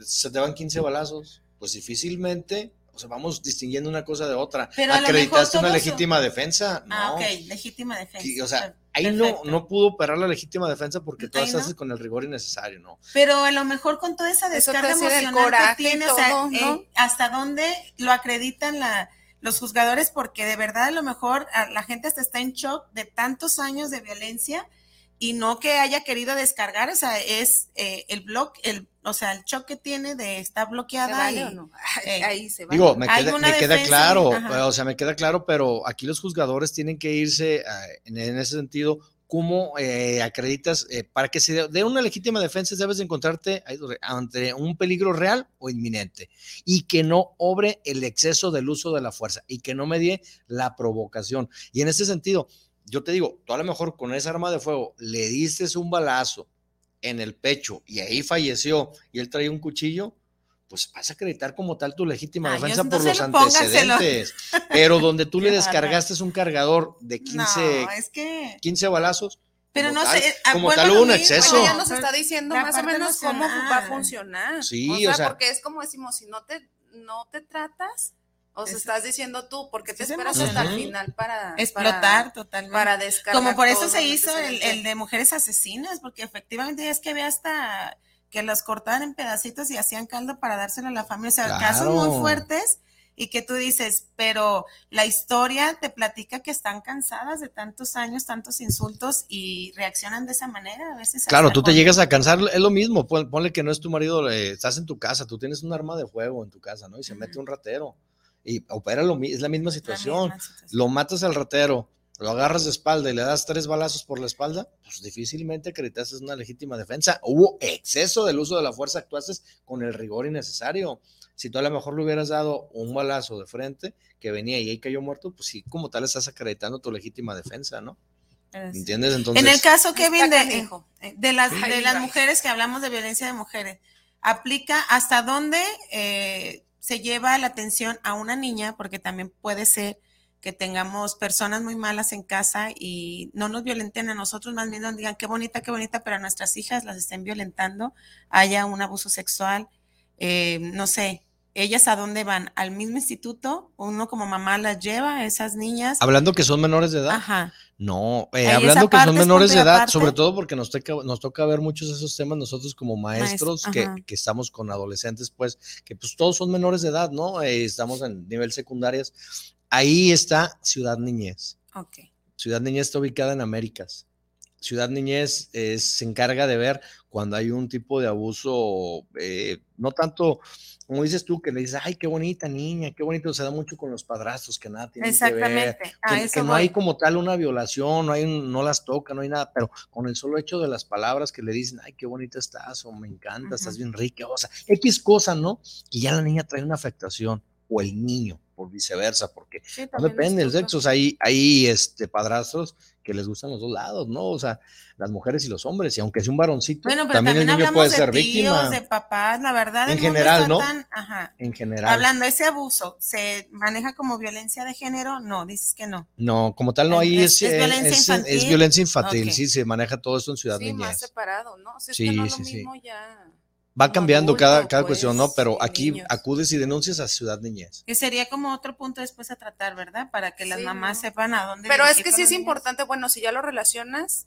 se te van 15 balazos. Pues difícilmente, o sea, vamos distinguiendo una cosa de otra. Pero Acreditaste una legítima defensa. Ah, ok, legítima defensa. o sea, ahí no, no pudo operar la legítima defensa porque tú haces con el rigor innecesario, ¿no? Pero a lo mejor con toda esa descarga emocional que tiene, o sea, eh, hasta dónde lo acreditan la, los juzgadores, porque de verdad a lo mejor la gente hasta está en shock de tantos años de violencia y no que haya querido descargar, o sea, es eh, el blog, el, o sea, el choque que tiene de estar bloqueada. ¿Se o no? Eh, ahí se va. Digo, me queda, claro, o sea, me queda claro, pero aquí los juzgadores tienen que irse eh, en, ese sentido. ¿Cómo acreditas? para que se dé una legítima defensa, debes encontrarte ante un peligro real o inminente y que no obre el exceso del uso de la fuerza y que no medie la provocación. Y en este sentido, yo te digo, tú a lo mejor con esa arma de fuego le diste un balazo en el pecho y ahí falleció y él traía un cuchillo, pues vas a acreditar como tal tu legítima defensa por los antecedentes. Pero donde tú le descargaste un cargador de 15, 15 balazos. Pero no sé, como tal hubo un exceso. ya nos está diciendo más o menos cómo va a funcionar. Sí, o sea, porque es como decimos, si no te, no te tratas, o sea, estás diciendo tú, porque te esperas hasta el final para explotar totalmente. Para descargar. Como por eso se hizo el, de mujeres asesinas, porque efectivamente es que había hasta que los cortaban en pedacitos y hacían caldo para dárselo a la familia. O sea, casos muy fuertes y que tú dices, pero la historia te platica que están cansadas de tantos años, tantos insultos y reaccionan de esa manera. A veces claro, tú te llegas a cansar, es lo mismo, ponle que no es tu marido, estás en tu casa, tú tienes un arma de fuego en tu casa, ¿no? Y se mete un ratero y opera lo es la misma situación. Lo matas al ratero, lo agarras de espalda y le das tres balazos por la espalda, pues difícilmente acreditas una legítima defensa. Hubo exceso del uso de la fuerza, actuaste con el rigor innecesario. Si tú a lo mejor le hubieras dado un balazo de frente que venía y ahí cayó muerto, pues sí, como tal estás acreditando tu legítima defensa, ¿no? ¿Entiendes? Entonces, en el caso, Kevin, de, de las, de las mujeres que hablamos de violencia de mujeres, ¿aplica hasta dónde eh, se lleva la atención a una niña, porque también puede ser que tengamos personas muy malas en casa y no nos violenten a nosotros, más bien nos digan qué bonita, qué bonita, pero a nuestras hijas las estén violentando, haya un abuso sexual, eh, no sé, ellas a dónde van, al mismo instituto, uno como mamá las lleva a esas niñas. Hablando que son menores de edad. Ajá. No, eh, hablando que son menores de edad, sobre todo porque nos toca, nos toca ver muchos de esos temas nosotros como maestros que, que, estamos con adolescentes, pues, que pues todos son menores de edad, ¿no? Eh, estamos en nivel secundarias. Ahí está Ciudad Niñez. Ok. Ciudad Niñez está ubicada en Américas. Ciudad Niñez se encarga de ver cuando hay un tipo de abuso, eh, no tanto como dices tú, que le dices, ay, qué bonita niña, qué bonito, se da mucho con los padrastros, que nada tiene que ver. que, no hay como tal una violación, no, hay no las toca, no hay nada, pero con el solo hecho de las palabras que le dicen, ay, qué bonita estás, o me encanta, estás bien rica, o sea, X cosa, ¿no? Que ya la niña trae una afectación, o el niño, por viceversa, porque no depende del sexo, o sea, hay, hay este, padrastros que les gustan los dos lados, ¿no? O sea, las mujeres y los hombres, y aunque sea un varoncito, también, el niño puede ser tíos, víctima. de papás, la verdad. En general, ¿no? En general. Hablando de ese abuso, ¿se maneja como violencia de género? No, dices que no. No, como tal no hay es, es, violencia infantil. Es violencia infantil, sí, se maneja todo esto en Ciudad sí, más separado, ¿no? sí, sí, sí. Ya Va cambiando cada, cada cuestión, ¿no? Pues, Pero aquí acudes y denuncias a Ciudad Niñez. Que sería como otro punto después a tratar, ¿verdad? Para que las mamás sepan a dónde. Pero es que sí es importante, bueno, si ya lo relacionas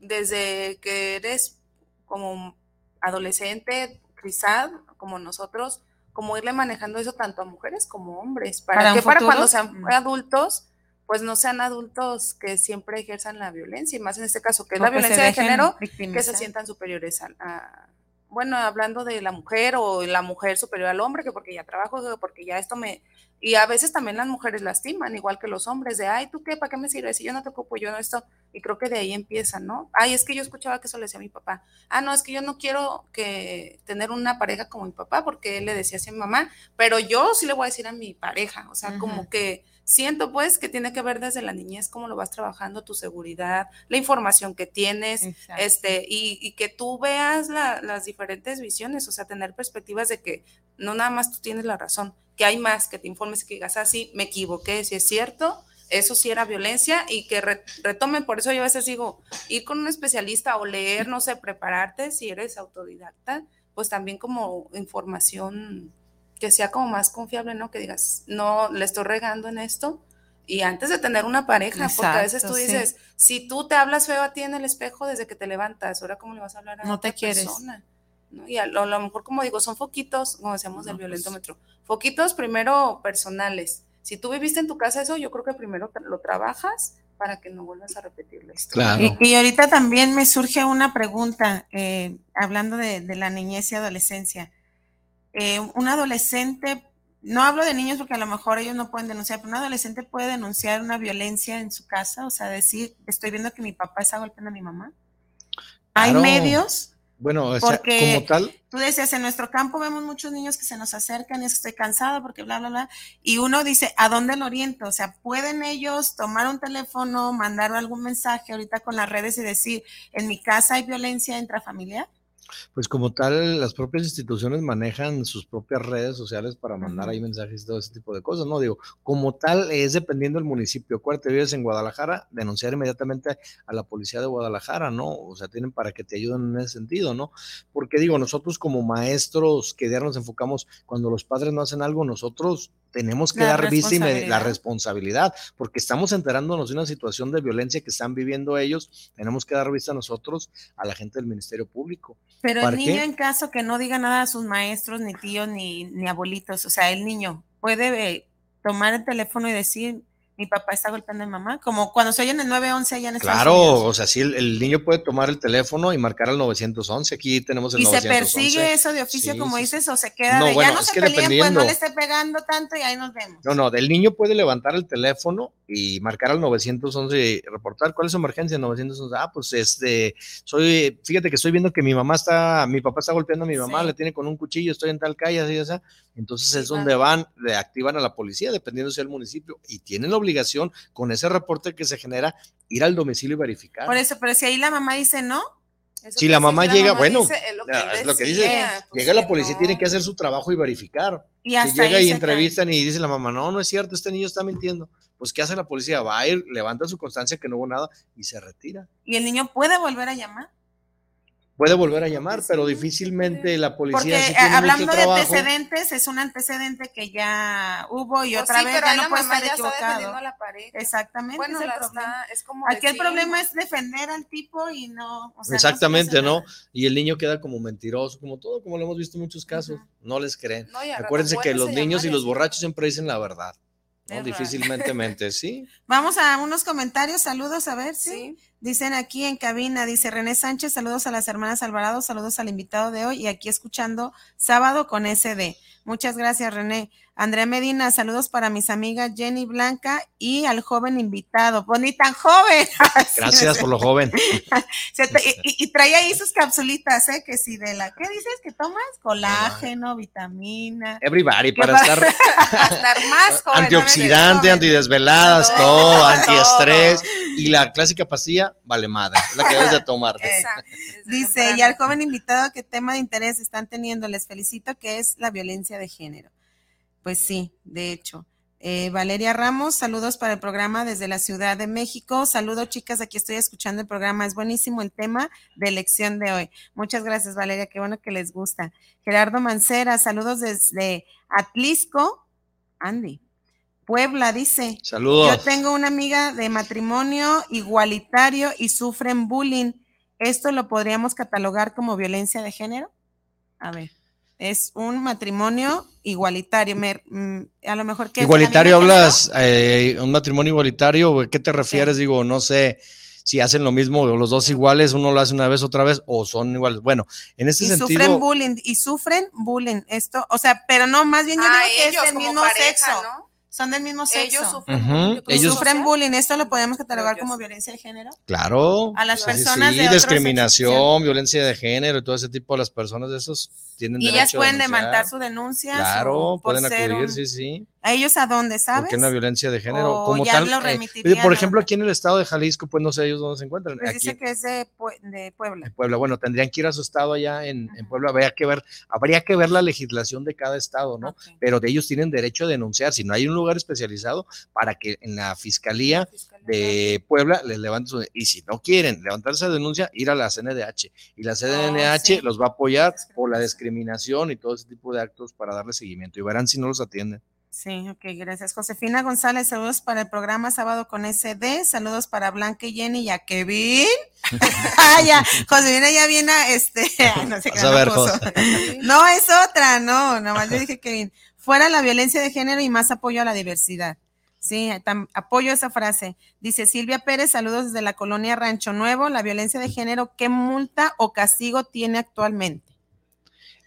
desde que eres como adolescente, quizás, como nosotros, como irle manejando eso tanto a mujeres como a hombres, para, que para cuando sean mm. adultos, pues no sean adultos que siempre ejerzan la violencia, y más en este caso, que es la violencia de género, que se sientan superiores a bueno, hablando de la mujer o la mujer superior al hombre, que porque ya trabajo, porque ya esto me... Y a veces también las mujeres lastiman, igual que los hombres, de, ay, ¿tú qué? ¿Para qué me sirve? Si yo no te ocupo, yo no esto. Y creo que de ahí empieza, ¿no? Ay, es que yo escuchaba que eso le decía a mi papá. Ah, no, es que yo no quiero que tener una pareja como mi papá, porque él le decía así a mi mamá, pero yo sí le voy a decir a mi pareja, o sea, como que siento pues que tiene que ver desde la niñez cómo lo vas trabajando, tu seguridad, la información que tienes, este, y, que tú veas las diferentes visiones, o sea, tener perspectivas de que no nada más tú tienes la razón, que hay más, que te informes y que digas, así, ah, me equivoqué, si es cierto, eso sí era violencia y que retomen, por eso yo a veces digo, ir con un especialista o leer, no sé, prepararte si eres autodidacta, pues también como información que sea como más confiable, ¿no? Que digas, no, le estoy regando en esto. Y antes de tener una pareja, porque a veces tú dices, si tú te hablas feo a ti en el espejo desde que te levantas, ahora cómo le vas a hablar a no otra te quieres. persona. Y a lo, mejor, como digo, son foquitos, como decíamos del pues violentómetro, foquitos primero personales. Si tú viviste en tu casa eso, yo creo que primero lo trabajas para que no vuelvas a repetirlo. Claro. Y, ahorita también me surge una pregunta, eh, hablando de, de la niñez y adolescencia. Eh, un adolescente, no hablo de niños porque a lo mejor ellos no pueden denunciar, pero un adolescente puede denunciar una violencia en su casa, o sea, decir, estoy viendo que mi papá está golpeando a mi mamá. Hay medios. Bueno, como tal. Tú decías, en nuestro campo vemos muchos niños que se nos acercan y es que estoy cansado porque bla, bla, bla. Y uno dice, ¿a dónde lo oriento? O sea, ¿pueden ellos tomar un teléfono, mandar algún mensaje ahorita con las redes y decir, en mi casa hay violencia intrafamiliar? Pues como tal, las propias instituciones manejan sus propias redes sociales para mandar ahí mensajes y todo ese tipo de cosas, ¿no? Digo, como tal, es dependiendo del municipio. Acuérdate, vives en Guadalajara, denunciar inmediatamente a la policía de Guadalajara, ¿no? O sea, tienen para que te ayuden en ese sentido, ¿no? Porque digo, nosotros como maestros que ya nos enfocamos, cuando los padres no hacen algo, nosotros tenemos que dar vista y la responsabilidad, porque estamos enterándonos de una situación de violencia que están viviendo ellos, tenemos que dar vista a nosotros, a la gente del Ministerio Público. Pero el niño en caso que no diga nada a sus maestros, ni tíos, ni, ni abuelitos, o sea, el niño puede eh, tomar el teléfono y decir, mi papá está golpeando a mi mamá, como cuando se oye en el 911 allá en Estados Claro, o sea, sí, el, niño puede tomar el teléfono y marcar al 911, aquí tenemos el 911. ¿Y se persigue eso de oficio, como dices, o se queda de, ya no se peleen, pues no le esté pegando tanto y ahí nos vemos? No, no, del niño puede levantar el teléfono y marcar al 911 y reportar, ¿cuál es su emergencia? 911, ah, pues este, soy, fíjate que estoy viendo que mi mamá está, mi papá está golpeando a mi mamá, le tiene con un cuchillo, estoy en tal calle, así, así, entonces es donde van, le activan a la policía, dependiendo si el municipio, y tienen la obligación con ese reporte que se genera ir al domicilio y verificar. Por eso, pero si ahí la mamá dice no, si la mamá llega, bueno, es lo que dice, pues llega la policía, tiene que hacer su trabajo y verificar. Y si llega y entrevistan y dice la mamá, no, no es cierto, este niño está mintiendo. Pues, ¿qué hace la policía? Va a ir, levanta su constancia que no hubo nada y se retira. ¿Y el niño puede volver a llamar? Puede volver a llamar, pero difícilmente la policía. Porque hablando de antecedentes, es un antecedente que ya hubo y pues otra vez ya no puede estar equivocado. Exactamente. Bueno, es el problema. es como Aquí el problema es defender al tipo y no. Exactamente, ¿no? Y el niño queda como mentiroso, como todo, como lo hemos visto en muchos casos. No les creen. Acuérdense que los niños y los borrachos siempre dicen la verdad. ¿no? Difícilmente, sí. Vamos a unos comentarios, saludos, a ver, ¿sí? Dicen aquí en cabina, dice René Sánchez, saludos a las hermanas Alvarado, saludos al invitado de hoy y aquí escuchando sábado con SD. Muchas gracias, René. Andrea Medina, saludos para mis amigas Jenny Blanca y al joven invitado. Bonita joven. Gracias por lo joven. y, trae ahí sus capsulitas, ¿eh? Que si de la, ¿qué dices que tomas? Colágeno, vitamina. Everybody, para estar, más joven. Antioxidante, antidesveladas, todo, antiestrés. Y la clásica pastilla, vale madre, la que debes de tomar. Dice, y al joven invitado, ¿qué tema de interés están teniendo? Les felicito, que es la violencia de género. Pues sí, de hecho. Eh, Valeria Ramos, saludos para el programa desde la Ciudad de México. Saludos, chicas, aquí estoy escuchando el programa. Es buenísimo el tema de elección de hoy. Muchas gracias, Valeria, qué bueno que les gusta. Gerardo Mancera, saludos desde Atlisco. Andy. Puebla dice. Saludos. Yo tengo una amiga de matrimonio igualitario y sufren bullying. ¿Esto lo podríamos catalogar como violencia de género? A ver es un matrimonio igualitario. Mm, a lo mejor que... Igualitario hablas, eh, un matrimonio igualitario, ¿a qué te refieres? Digo, no sé si hacen lo mismo, los dos iguales, uno lo hace una vez, otra vez, o son iguales. Bueno, en este sentido. Y sufren bullying, y sufren bullying, esto, o sea, pero no, más bien yo ah, digo que es el mismo sexo. ¿no? son del mismo sexo. Ellos sufren. Ellos sufren bullying. ¿Esto lo podemos catalogar como violencia de género? Claro. A las personas sí, discriminación, violencia de género, todo ese tipo de las personas de esos tienen y ellas pueden demandar su denuncia. Claro, pueden acudir, sí, sí. ¿A ellos a dónde, sabes? Porque una violencia de género. como tal, eh, por ejemplo, aquí en el estado de Jalisco, pues no sé ellos dónde se encuentran. Pues dice que es de, Puebla. De Puebla, bueno, tendrían que ir a su estado allá en, Puebla. Habría que ver, habría que ver la legislación de cada estado, ¿no? Pero de ellos tienen derecho a denunciar. Si no hay un lugar especializado para que en la fiscalía, de Puebla les levanten su. Y si no quieren levantar esa denuncia, ir a la CNDH. Y la CNDH oh, los va a apoyar por la discriminación y todo ese tipo de actos para darle seguimiento. Y verán si no los atienden. Sí, ok, gracias. Josefina González, saludos para el programa Sábado con SD, saludos para Blanca y Jenny y a Kevin. ah, ya, Josefina ya viene a este, no sé qué. No, es otra, no, nomás le dije Kevin. Fuera la violencia de género y más apoyo a la diversidad. Sí, apoyo esa frase. Dice Silvia Pérez, saludos desde la colonia Rancho Nuevo. La violencia de género, ¿qué multa o castigo tiene actualmente?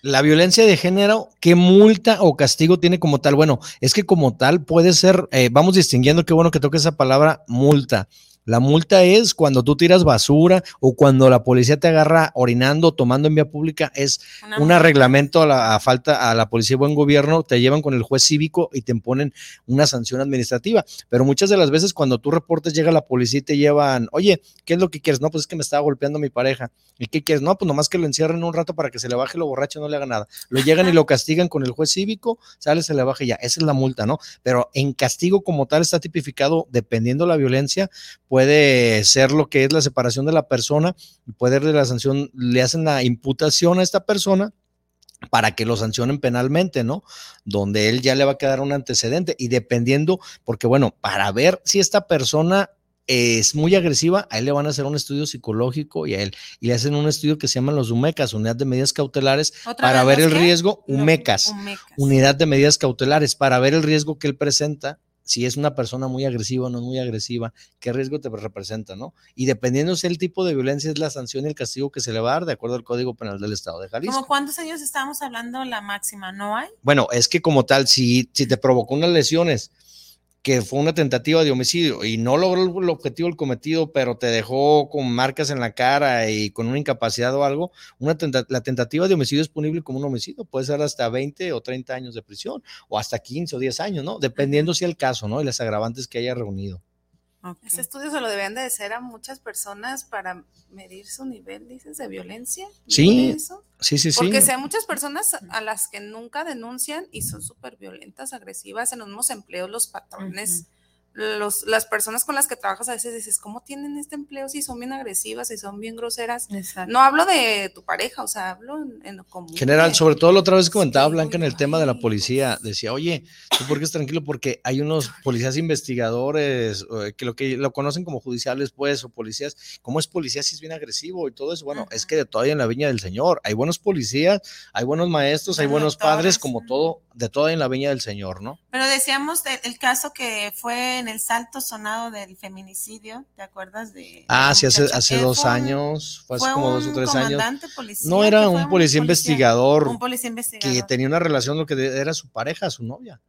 La violencia de género, ¿qué multa o castigo tiene como tal? Bueno, es que como tal puede ser, eh, vamos distinguiendo, qué bueno que toque esa palabra, multa. La multa es cuando tú tiras basura o cuando la policía te agarra orinando, tomando en vía pública, es un reglamento a la falta a la policía de buen gobierno, te llevan con el juez cívico y te imponen una sanción administrativa. Pero muchas de las veces cuando tú reportes llega la policía y te llevan, oye, ¿qué es lo que quieres? No, pues es que me estaba golpeando mi pareja. ¿Y qué quieres? No, pues nomás que lo encierren un rato para que se le baje lo borracho, no le haga nada. Lo llegan y lo castigan con el juez cívico, sale, se le baja y ya. Esa es la multa, ¿no? Pero en castigo como tal está tipificado, dependiendo la violencia, puede ser lo que es la separación de la persona y puede de la sanción, le hacen la imputación a esta persona para que lo sancionen penalmente, ¿no? Donde él ya le va a quedar un antecedente y dependiendo, porque bueno, para ver si esta persona es muy agresiva, a él le van a hacer un estudio psicológico y a él, y le hacen un estudio que se llama los UMECAS, Unidad de Medidas Cautelares, para ver el riesgo, UMECAS, Unidad de Medidas Cautelares, para ver el riesgo que él presenta si es una persona muy agresiva o no muy agresiva, qué riesgo te representa, ¿no? Y dependiendo si el tipo de violencia es la sanción y el castigo que se le va a dar de acuerdo al Código Penal del Estado de Jalisco. ¿Cómo cuántos años estamos hablando la máxima? ¿No hay? Bueno, es que como tal, si, si te provocó unas lesiones, que fue una tentativa de homicidio y no logró el objetivo el cometido, pero te dejó con marcas en la cara y con una incapacidad o algo, una la tentativa de homicidio es punible como un homicidio, puede ser hasta 20 o 30 años de prisión o hasta 15 o 10 años, ¿no? Dependiendo si el caso, ¿no? Y las agravantes que haya reunido. Ese estudio se lo deben de hacer a muchas personas para medir su nivel, dices, de violencia. Sí, sí, sí, sí. Porque hay muchas personas a las que nunca denuncian y son súper violentas, agresivas en los mismos empleos, los patrones los, las personas con las que trabajas a veces dices, ¿cómo tienen este empleo si son bien agresivas, si son bien groseras? No hablo de tu pareja, o sea, hablo en, común. General, sobre todo la otra vez comentaba Blanca en el tema de la policía, decía, oye, ¿tú por qué estás tranquilo? Porque hay unos policías investigadores que lo que lo conocen como judiciales, pues, o policías, ¿cómo es policía si es bien agresivo y todo eso? Bueno, es que de todavía en la viña del Señor, hay buenos policías, hay buenos maestros, hay buenos padres, como todo, de todo en la viña del Señor, ¿no? Pero decíamos el caso que fue en el salto sonado del feminicidio, ¿te acuerdas de? Ah, sí, hace, hace dos años, fue hace como dos o tres años. no era un policía, investigador, un policía investigador que tenía una relación lo que era su pareja, su novia,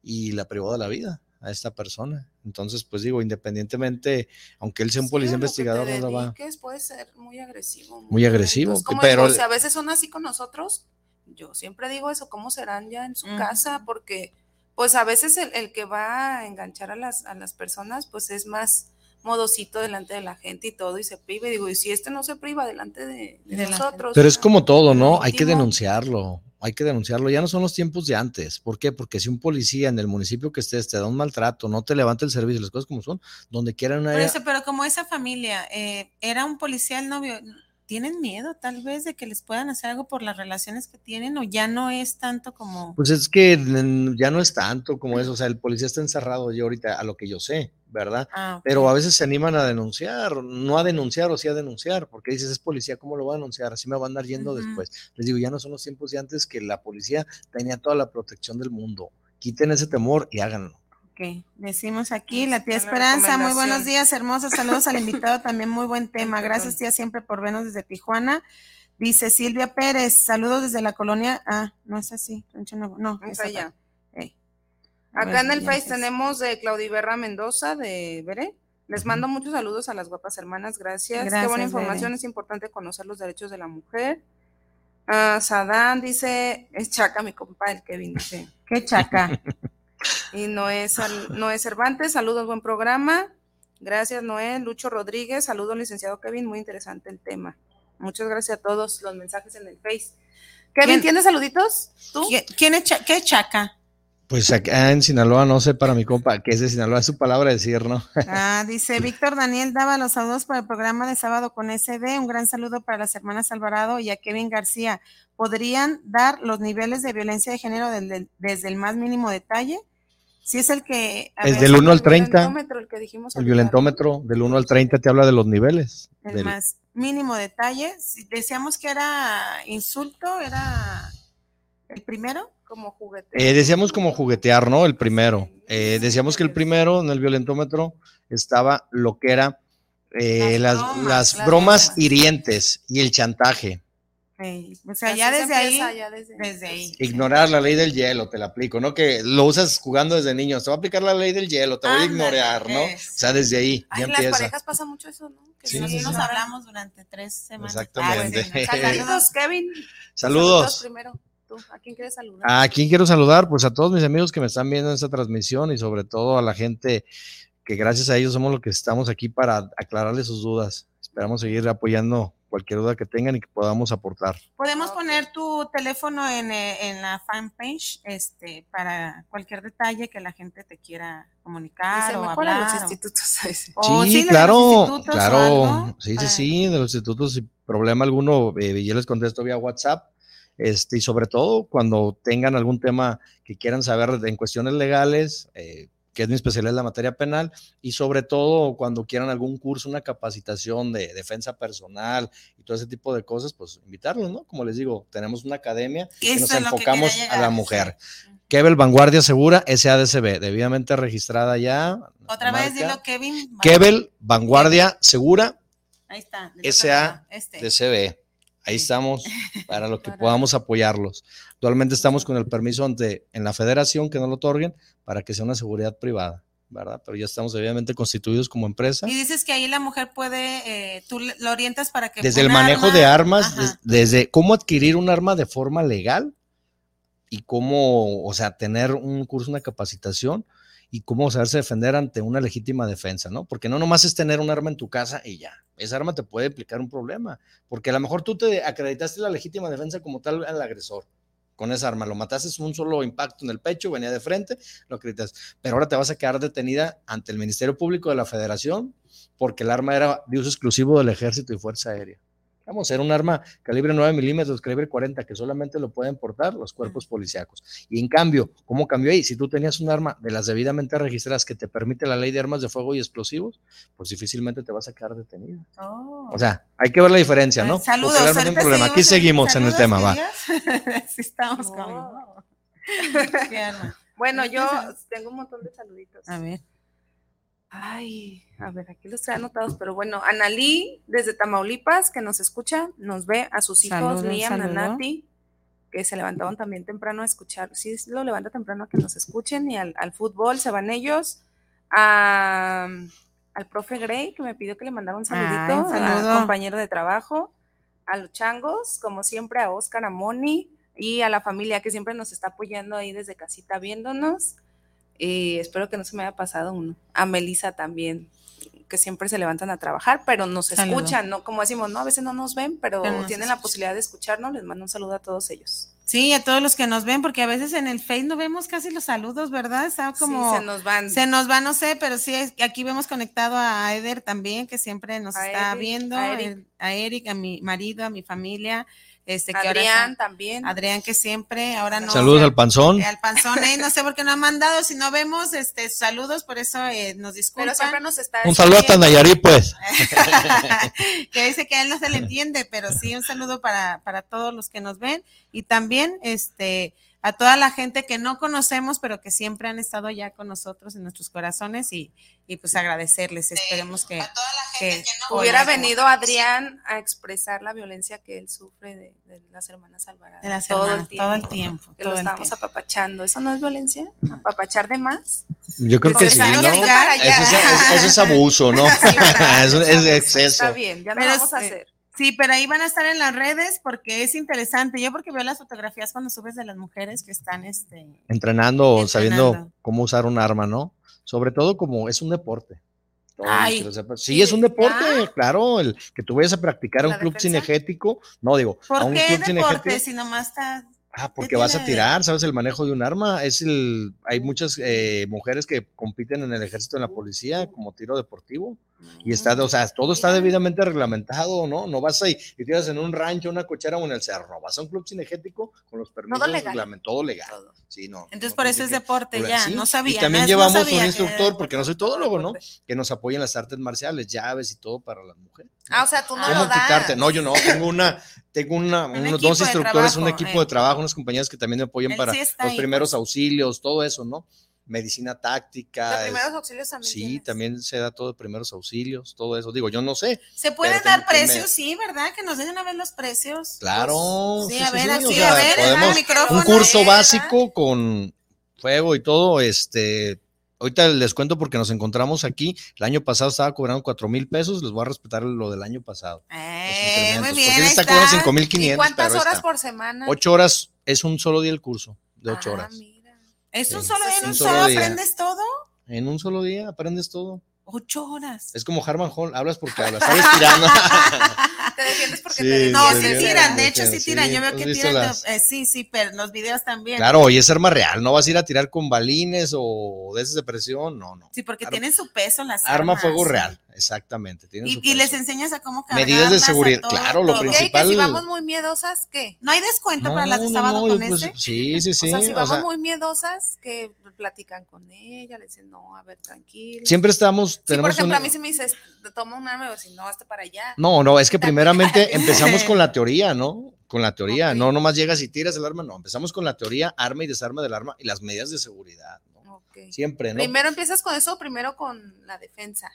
y la privó de la vida a esta persona. Entonces, pues digo, independientemente, aunque él sea un policía investigador, no lo va. Puede ser muy agresivo. Muy, agresivo, pero a veces son así con nosotros. Yo siempre digo eso, ¿cómo serán ya en su casa? Porque pues a veces el, que va a enganchar a las, a las personas, pues es más modosito delante de la gente y todo y se priva. Y digo, y si este no se priva delante de, nosotros. Pero es como todo, ¿no? Hay que denunciarlo, hay que denunciarlo. Ya no son los tiempos de antes. ¿Por qué? Porque si un policía en el municipio que estés te da un maltrato, no te levanta el servicio, las cosas como son, donde quieran una... pero como esa familia eh, era un policía el novio, tienen miedo tal vez de que les puedan hacer algo por las relaciones que tienen o ya no es tanto como... Pues es que ya no es tanto como eso, o sea, el policía está encerrado yo ahorita, a lo que yo sé, ¿verdad? Ah, Pero a veces se animan a denunciar, no a denunciar o sí a denunciar, porque dices, es policía, ¿cómo lo va a denunciar? Así me van a andar yendo después. Les digo, ya no son los tiempos de antes que la policía tenía toda la protección del mundo. Quiten ese temor y háganlo. Ok, decimos aquí, la tía Esperanza, muy buenos días, hermosos saludos al invitado, también muy buen tema. Gracias, tía, siempre por vernos desde Tijuana. Dice Silvia Pérez, saludos desde la colonia. Ah, no es así, no, no es allá. Acá en el Face tenemos de Claudiberra Mendoza de Veré. Les mando muchos saludos a las guapas hermanas, gracias. Qué buena información, es importante conocer los derechos de la mujer. Uh, Sadán dice, es chaca mi compa, el Kevin dice. ¿Qué chaca? Y Noé, Noé Cervantes, saludos, buen programa. Gracias, Noé. Lucho Rodríguez, saludos, licenciado Kevin, muy interesante el tema. Muchas gracias a todos los mensajes en el Face. Kevin, ¿tienes saluditos? ¿Tú? ¿Quién es qué chaca? Pues acá en Sinaloa, no sé para mi compa, que es de Sinaloa, es su palabra decir, ¿no? Ah, dice Víctor Daniel daba los saludos para el programa de sábado con SD. Un gran saludo para las hermanas Alvarado y a Kevin García. ¿Podrían dar los niveles de violencia de género desde el más mínimo detalle? Si es el que... Es del 1 al 30. El, violentómetro del 1 al 30 te habla de los niveles. El más mínimo detalle. Si decíamos que era insulto, era el primero. Como juguetear. Eh, decíamos como juguetear, ¿no? El primero. Eh, decíamos que el primero en el violentómetro estaba lo que era eh, las, las, bromas hirientes y el chantaje. O sea, ya desde, ahí, desde, ahí, Ignorar la ley del hielo, te la aplico, ¿no? Que lo usas jugando desde niño. Te va a aplicar la ley del hielo, te voy a ignorar, ¿no? O sea, desde ahí. Ay, ya en las parejas pasa mucho eso, ¿no? Que sí, nos hablamos durante tres semanas. Exactamente. Ah, saludos, Kevin. Saludos. primero. ¿Tú? ¿A quién quieres saludar? ¿A quién quiero saludar? Pues a todos mis amigos que me están viendo en esta transmisión y sobre todo a la gente que gracias a ellos somos los que estamos aquí para aclararles sus dudas. Esperamos seguir apoyando cualquier duda que tengan y que podamos aportar. Podemos poner tu teléfono en, eh, en, la fanpage este, para cualquier detalle que la gente te quiera comunicar o hablar. los institutos. sí, claro, claro. Sí, sí, sí, de los institutos, sin problema alguno, eh, yo les contesto vía WhatsApp. Este, y sobre todo cuando tengan algún tema que quieran saber en cuestiones legales, eh, que es mi especialidad en la materia penal, y sobre todo cuando quieran algún curso, una capacitación de defensa personal y todo ese tipo de cosas, pues invitarlos, ¿no? Como les digo, tenemos una academia y nos enfocamos a la mujer. Kebel Vanguardia Segura, SADCB, debidamente registrada ya. Otra vez dilo, Kevin. Kebel Vanguardia Segura. Ahí está. SADCB. Ahí estamos para lo que podamos apoyarlos. Actualmente estamos con el permiso ante en la federación que no lo otorguen para que sea una seguridad privada. ¿verdad? Pero ya estamos obviamente constituidos como empresa. Y dices que ahí la mujer puede, eh, tú lo orientas para que... Desde el manejo de armas, desde cómo adquirir un arma de forma legal y cómo, o sea, tener un curso, una capacitación y cómo saberse defender ante una legítima defensa, ¿no? Porque no nomás es tener un arma en tu casa y ya. Esa arma te puede implicar un problema, porque a lo mejor tú te acreditaste la legítima defensa como tal al agresor. Con esa arma lo mataste un solo impacto en el pecho, venía de frente, lo acreditas. Pero ahora te vas a quedar detenida ante el Ministerio Público de la Federación porque el arma era de uso exclusivo del Ejército y Fuerza Aérea. Vamos, era un arma calibre 9 milímetros, calibre 40, que solamente lo pueden portar los cuerpos policíacos. Y en cambio, ¿cómo cambió ahí? Si tú tenías un arma de las debidamente registradas que te permite la ley de armas de fuego y explosivos, pues difícilmente te vas a quedar detenida. Oh. O sea, hay que ver la diferencia, ¿no? Saludos. No problema. Aquí seguimos en el tema, va. sí, estamos con... bueno, yo tengo un montón de saluditos. A ver. Ay, a ver, aquí los trae anotados, pero bueno, Analí desde Tamaulipas, que nos escucha, nos ve a sus hijos, Liam, Nanati, que se levantaron también temprano a escuchar, sí, lo levanta temprano a que nos escuchen, y al, fútbol se van ellos, al profe Gray, que me pidió que le mandara un saludito, al compañero de trabajo, a los changos, como siempre, a Oscar, a Moni, y a la familia que siempre nos está apoyando ahí desde casita viéndonos. Y espero que no se me haya pasado uno. A Melissa también, que siempre se levantan a trabajar, pero nos escuchan, ¿no? Como decimos, no, a veces no nos ven, pero, tienen la posibilidad de escucharnos. Les mando un saludo a todos ellos. Sí, a todos los que nos ven, porque a veces en el Face no vemos casi los saludos, ¿verdad? Está como. se nos van. Se nos van, no sé, pero sí, aquí vemos conectado a Eder también, que siempre nos está viendo, a Eric, a mi marido, a mi familia. Este, Adrián también. Adrián que siempre, ahora no. Saludos al panzón. Al panzón, eh, no sé por qué no ha mandado, si no vemos, este, saludos, por eso eh, nos disculpan. Pero siempre nos está Un saludo a Tanayari, pues. que dice que a él no se le entiende, pero sí, un saludo para, para todos los que nos ven. Y también, este, a toda la gente que no conocemos, pero que siempre han estado ya con nosotros en nuestros corazones y, y pues agradecerles. Esperemos que, hubiera venido Adrián a expresar la violencia que él sufre de, las hermanas Alvarado. todo, el tiempo, todo el tiempo. Que lo estamos apapachando. ¿Eso no es violencia? ¿Apapachar de más? Yo creo que sí, ¿no? Eso es, abuso, ¿no? eso es exceso. Está bien, ya lo vamos a hacer. Sí, pero ahí van a estar en las redes porque es interesante. Yo porque veo las fotografías cuando subes de las mujeres que están este, entrenando o sabiendo cómo usar un arma, ¿no? Sobre todo como es un deporte. Ay, sí, es un deporte, claro, el que tú vayas a practicar un club cinegético, no digo, ¿Por a un qué club deporte si nomás estás Ah, porque vas a tirar, ¿sabes? El manejo de un arma. Es el, hay muchas eh, mujeres que compiten en el ejército, en la policía, como tiro deportivo. Y está, o sea, todo está debidamente reglamentado, ¿no? No vas ahí y tiras en un rancho, una cochera o en el cerro. Vas a un club cinegético con los permisos todo legal. todo legal. Sí, no. Entonces, por eso es deporte, ya, no sabía. Y también llevamos un instructor, porque no soy todólogo, ¿no? Que nos apoya en las artes marciales, llaves y todo para las mujeres. Ah, o sea, tú no lo das. No, yo no, tengo una, tengo una, unos dos instructores, un equipo de trabajo, unas compañías que también me apoyan para los primeros pues. auxilios, todo eso, ¿no? Medicina táctica. ¿De primeros auxilios también? Sí, también se da todo de primeros auxilios, todo eso. Digo, yo no sé. ¿Se pueden dar precios? Sí, ¿verdad? Que nos den a ver los precios. Claro. sí, a ver, sí, a ver, un curso básico con fuego y todo, este, Ahorita les cuento porque nos encontramos aquí. El año pasado estaba cobrando cuatro mil pesos. Les voy a respetar lo del año pasado. Eh, muy bien. Porque está cobrando cinco mil quinientos. ¿Cuántas horas por semana? Ocho horas. Es un solo día el curso, de ocho ah, horas. Mira. ¿Es un solo día? ¿En un solo, aprendes todo? En un solo día aprendes todo. Ocho horas. Es como Harman Hall. Hablas porque hablas. Sabes tirando. te defiendes porque te No, sí tiran, de hecho sí tiran. Yo veo que tiran, eh, sí, sí, pero los videos también. Claro, y es arma real, no vas a ir a tirar con balines o de esas de presión, no, no. Sí, porque tienen su peso las armas. Arma fuego real, exactamente. y, les enseñas a cómo cargar Medidas de seguridad, claro, lo principal. si vamos muy miedosas, ¿qué? ¿No hay descuento para las de sábado con pues, este? Sí, sí, sí. O sea, si vamos muy miedosas, que platican con ella, le dicen, no, a ver, tranquilo. Siempre estamos, tenemos por ejemplo, a mí si me dices, toma un arma, y no, hasta para allá. No, no, es que primeramente empezamos con la teoría, ¿no? Con la teoría, no nomás llegas y tiras el arma, no, empezamos con la teoría, arma y desarma del arma y las medidas de seguridad, ¿no? Siempre, ¿no? Primero empiezas con eso, primero con la defensa.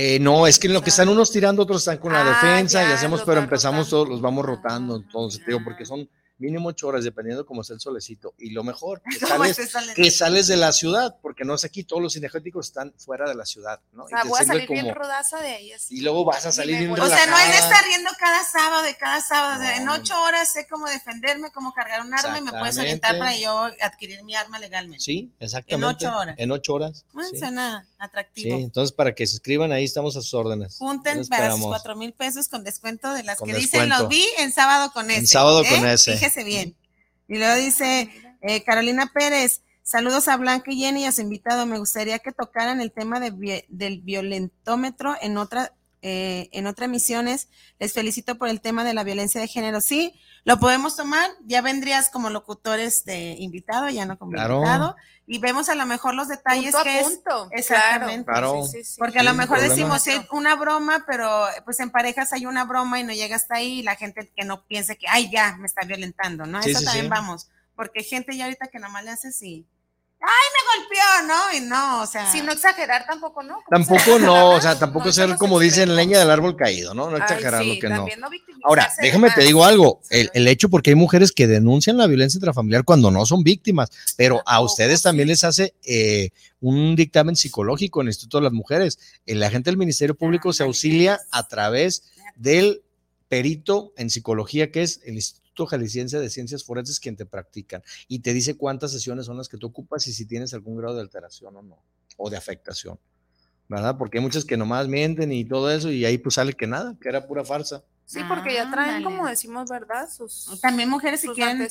Eh, no, es que en lo que están unos tirando, otros están con la ah, defensa y hacemos, pero empezamos todos, los vamos rotando, entonces, digo, porque son mínimo ocho horas, dependiendo cómo está el solecito. Y lo mejor, que sales, que sales de la ciudad, porque no es aquí, todos los cinegéticos están fuera de la ciudad, ¿no? O sea, voy a salir bien rodaza de ahí. Así. Y luego vas a salir bien O sea, no es de estar riendo cada sábado, de cada sábado. en ocho horas sé cómo defenderme, cómo cargar un arma y me puedes orientar para yo adquirir mi arma legalmente. Sí, exactamente. En ocho horas. En ocho horas. Bueno, suena atractivo. Sí, entonces para que se escriban ahí estamos a sus órdenes. Junten para sus cuatro mil pesos con descuento de las que dicen lo vi en sábado con ese. En sábado con ¿eh? ese. Fíjese bien. Y luego dice eh, Carolina Pérez, saludos a Blanca y Jenny y a su invitado. Me gustaría que tocaran el tema de, del violentómetro en otra eh, en otras emisiones. Les felicito por el tema de la violencia de género. Sí, lo podemos tomar. Ya vendrías como locutores de invitado, ya no como invitado. Y vemos a lo mejor los detalles que es. Exactamente. Porque a lo mejor decimos una broma, pero pues en parejas hay una broma y no llega hasta ahí y la gente que no piense que, ay, ya, me está violentando, ¿no? Eso también vamos. Porque gente ya ahorita que nomás le hace así ay, me golpeó, ¿no? Y no, o sea. Sin no exagerar tampoco, ¿no? Tampoco no, o sea, tampoco ser como dicen leña del árbol caído, ¿no? No exagerar lo que no. Ahora, déjame te digo algo, el, el, hecho porque hay mujeres que denuncian la violencia intrafamiliar cuando no son víctimas, pero a ustedes también les hace eh, un dictamen psicológico en el Instituto de las Mujeres. El agente del Ministerio Público se auxilia a través del perito en psicología que es el Instituto Jalisciense de Ciencias Forenses quien te practican y te dice cuántas sesiones son las que tú ocupas y si tienes algún grado de alteración o no, o de afectación, ¿verdad? Porque hay muchas que nomás mienten y todo eso y ahí pues sale que nada, que era pura farsa. Sí, porque ya traen, como decimos, ¿verdad? Sus, también mujeres que quieren.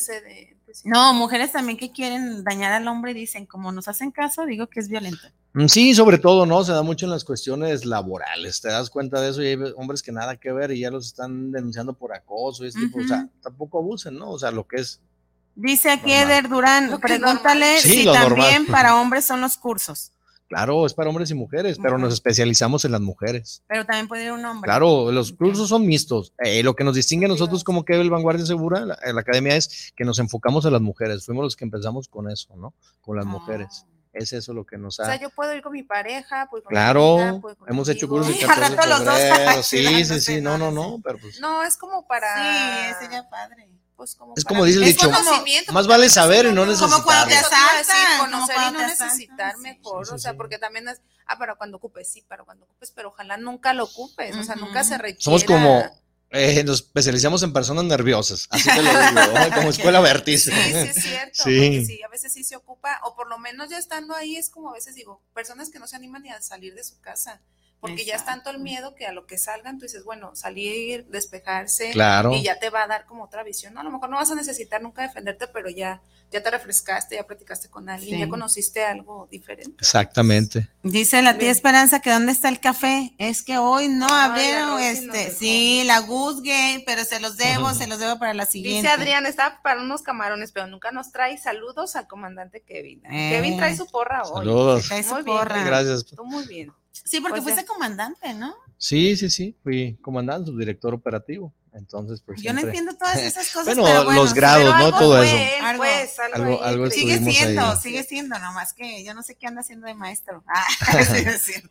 No, mujeres también que quieren dañar al hombre y dicen, como nos hacen caso, digo que es violento. Mm, sí, sobre todo, ¿no? Se da mucho en las cuestiones laborales. Te das cuenta de eso y hay hombres que nada que ver y ya los están denunciando por acoso y este tipo. O sea, tampoco abusen, ¿no? O sea, lo que es. Dice aquí Eder Durán, pregúntale si también para hombres son los cursos. Claro, es para hombres y mujeres, pero nos especializamos en las mujeres. Pero también puede ir un hombre. Claro, los cursos son mixtos. Eh, lo que nos distingue a nosotros como que el Vanguardia Segura, la, la, academia, es que nos enfocamos en las mujeres. Fuimos los que empezamos con eso, ¿no? Con las mujeres. Ah. Es eso lo que nos ha... O sea, yo puedo ir con mi pareja, pues Claro, hemos hecho cursos de 14 de Sí, sí, sí, no, no, no, pero pues... No, es como para... Sí, sería padre. Pues como es como dice el dicho, más vale saber y no necesitar. Como cuando te asaltan, conocer y no necesitar mejor, o sea, porque también es, ah, para cuando ocupes, sí, para cuando ocupes, pero ojalá nunca lo ocupes, o sea, nunca se requiera. Somos como, eh, nos especializamos en personas nerviosas, así te lo digo, como escuela vértice. Sí, sí, es cierto, sí. sí, a veces sí se ocupa, o por lo menos ya estando ahí es como a veces digo, personas que no se animan ni a salir de su casa, porque ya es tanto el miedo que a lo que salgan tú dices, bueno, salir, despejarse, y ya te va a dar como otra visión. A lo mejor no vas a necesitar nunca defenderte, pero ya, ya te refrescaste, ya platicaste con alguien, ya conociste algo diferente. Exactamente. Dice la tía Esperanza que dónde está el café. Es que hoy no abrieron este, sí, la Game, pero se los debo, se los debo para la siguiente. Dice Adrián, está para unos camarones, pero nunca nos trae saludos al comandante Kevin. Kevin trae su porra hoy. Saludos. Trae su porra. Gracias. Tú muy bien. Sí, porque fuiste comandante, ¿no? Sí, sí, sí, fui comandante, subdirector operativo. Entonces, pues. Yo no entiendo todas esas cosas. bueno, pero bueno, los grados, ¿no? Todo eso. Algo, pues, algo, algo, sigue siendo, sigue siendo, nomás que yo no sé qué anda haciendo de maestro. Ah, sigue siendo.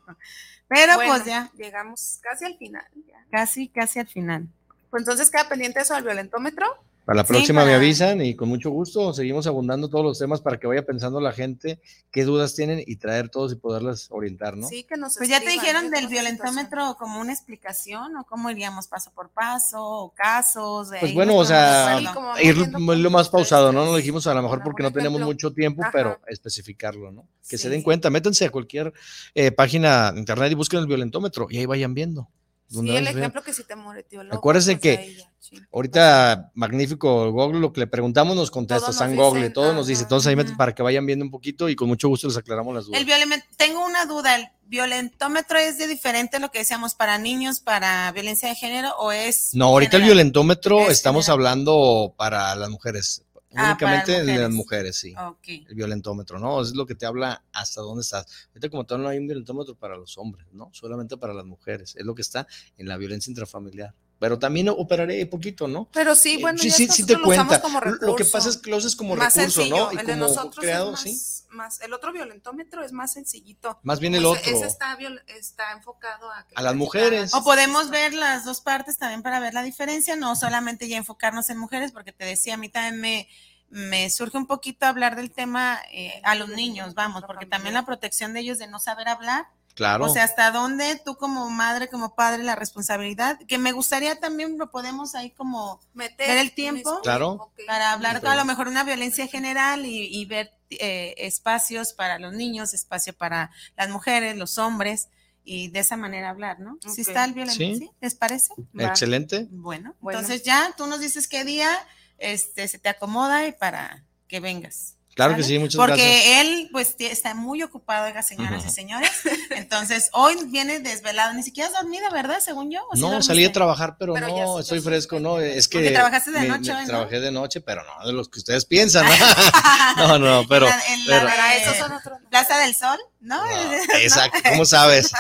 Pero pues ya. Llegamos casi al final. Ya. Casi, casi al final. Pues entonces queda pendiente eso del violentómetro. Para la próxima me avisan y con mucho gusto seguimos abundando todos los temas para que vaya pensando la gente qué dudas tienen y traer todos y poderlas orientar, ¿no? Sí, que nos Pues ya te dijeron del violentómetro como una explicación o cómo iríamos paso por paso o casos. pues bueno, o sea, ir lo más pausado, ¿no? No lo dijimos a lo mejor porque no tenemos mucho tiempo, pero especificarlo, ¿no? Que se den cuenta, métanse a cualquier eh, página de internet y busquen el violentómetro y ahí vayan viendo. Sí, el ejemplo que si te tío loco. Acuérdense pues, ahorita magnífico Google, lo que le preguntamos nos contesta, San Google, todo nos dice, entonces ahí para que vayan viendo un poquito y con mucho gusto les aclaramos las dudas. El tengo una duda, ¿el violentómetro es de diferente lo que decíamos para niños, para violencia de género o es... No, ahorita el violentómetro estamos hablando para las mujeres, Ah, únicamente de las mujeres, sí. El violentómetro, ¿no? Es lo que te habla hasta dónde estás. Ahorita como tal no hay un violentómetro para los hombres, ¿no? Solamente para las mujeres. Es lo que está en la violencia intrafamiliar. Pero también operaré poquito, ¿no? Pero sí, Eh, bueno, sí, ya sí, te cuenta. como Lo que pasa es que lo haces como más recurso, sencillo. ¿no? Y el de como nosotros creado, es más, sí. más- el otro violentómetro es más sencillito. Más bien el Pues, otro. Ese está, viol- está enfocado a, que A las la mujeres. O podemos ver las dos partes también para ver la diferencia, no solamente ya enfocarnos en mujeres, porque te decía, a mí también me, me surge un poquito hablar del tema eh, a los niños, vamos, porque también la protección de ellos de no saber hablar. Claro. O sea, hasta dónde tú como madre, como padre, la responsabilidad, que me gustaría también lo podemos ahí como Meter ver el tiempo Claro. Para hablar a lo mejor una violencia general y, y ver eh, espacios para los niños, espacio para las mujeres, los hombres y de esa manera hablar, ¿no? Si está el violento, Sí. ¿sí? ¿Les parece? Va. Excelente. Bueno, Bueno. entonces ya tú nos dices qué día este, se te acomoda y para que vengas. Claro que sí, muchas Porque gracias. él, pues, está muy ocupado, oiga, señoras y señores. Entonces, hoy viene desvelado, ni siquiera has dormido, ¿verdad? Según yo. ¿o sí No, salí a trabajar, pero, no, estoy fresco, no, es que... Porque trabajaste de me- noche me. Trabajé de noche, pero no de los que ustedes piensan, ¿no? no, no, pero... En la- en la pero- eso son otros. Plaza del Sol, ¿no? No, exacto, ¿cómo sabes?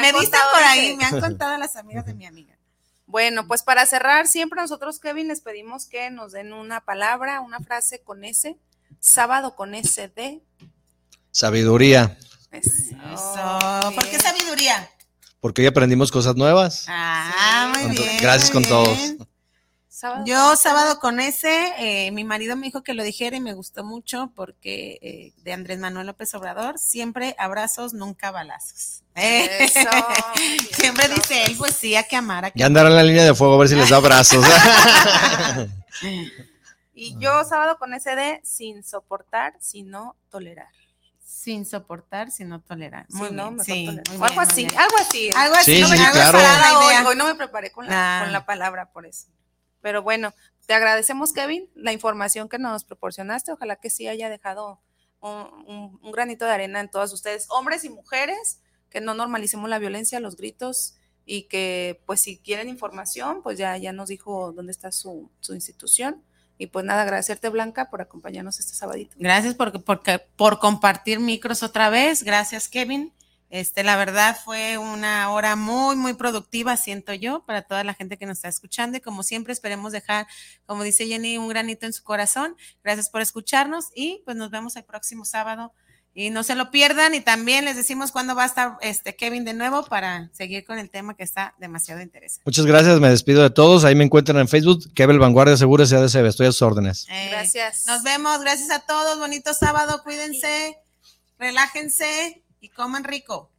Me contado por ese. ahí, me han contado las amigas de mi amiga. Bueno, pues para cerrar, siempre nosotros, Kevin, les pedimos que nos den una palabra, una frase con S, sábado con S de. Sabiduría, Eso. Eso. ¿Por qué sabiduría? porque hoy aprendimos cosas nuevas. Ah, Sí. muy bien. Gracias con todos. Sábado Yo con S. sábado con ese, eh, mi marido me dijo que lo dijera y me gustó mucho porque eh, de Andrés Manuel López Obrador, siempre abrazos, nunca balazos. Eh, Eso, siempre bien, dice él, pues sí, hay que amar. hay que Ya andará en la línea de fuego a ver si les da abrazos. Y yo sábado con ese de sin soportar, sino tolerar. Sin soportar, sino tolerar. Muy Sí, tolerar. muy O algo bien, así, bien. algo así. Algo así, Sí, no me- sí, algo claro. para la Hoy, idea. hoy no me preparé con la, Ah. con la palabra por eso. Pero bueno, te agradecemos, Kevin, la información que nos proporcionaste. Ojalá que sí haya dejado un, un- un granito de arena en todas ustedes, hombres y mujeres, que no normalicemos la violencia, los gritos y que pues si quieren información, pues ya, ya nos dijo dónde está su, su institución. Y pues nada, agradecerte Blanca por acompañarnos este sabadito. Gracias por, por, por compartir micros otra vez. Gracias, Kevin. Este, la verdad fue una hora muy, muy productiva, siento yo, para toda la gente que nos está escuchando. Y como siempre, esperemos dejar, como dice Jenny, un granito en su corazón. Gracias por escucharnos y pues nos vemos el próximo sábado. Y no se lo pierdan. Y también les decimos cuándo va a estar este Kevin de nuevo para seguir con el tema que está demasiado interesante. Muchas gracias, me despido de todos. Ahí me encuentran en Facebook, Kebel Vanguardia Segura CDCB. Estoy a sus órdenes. Eh, Gracias. Nos vemos. Gracias a todos. Bonito sábado. Cuídense, relájense y coman rico.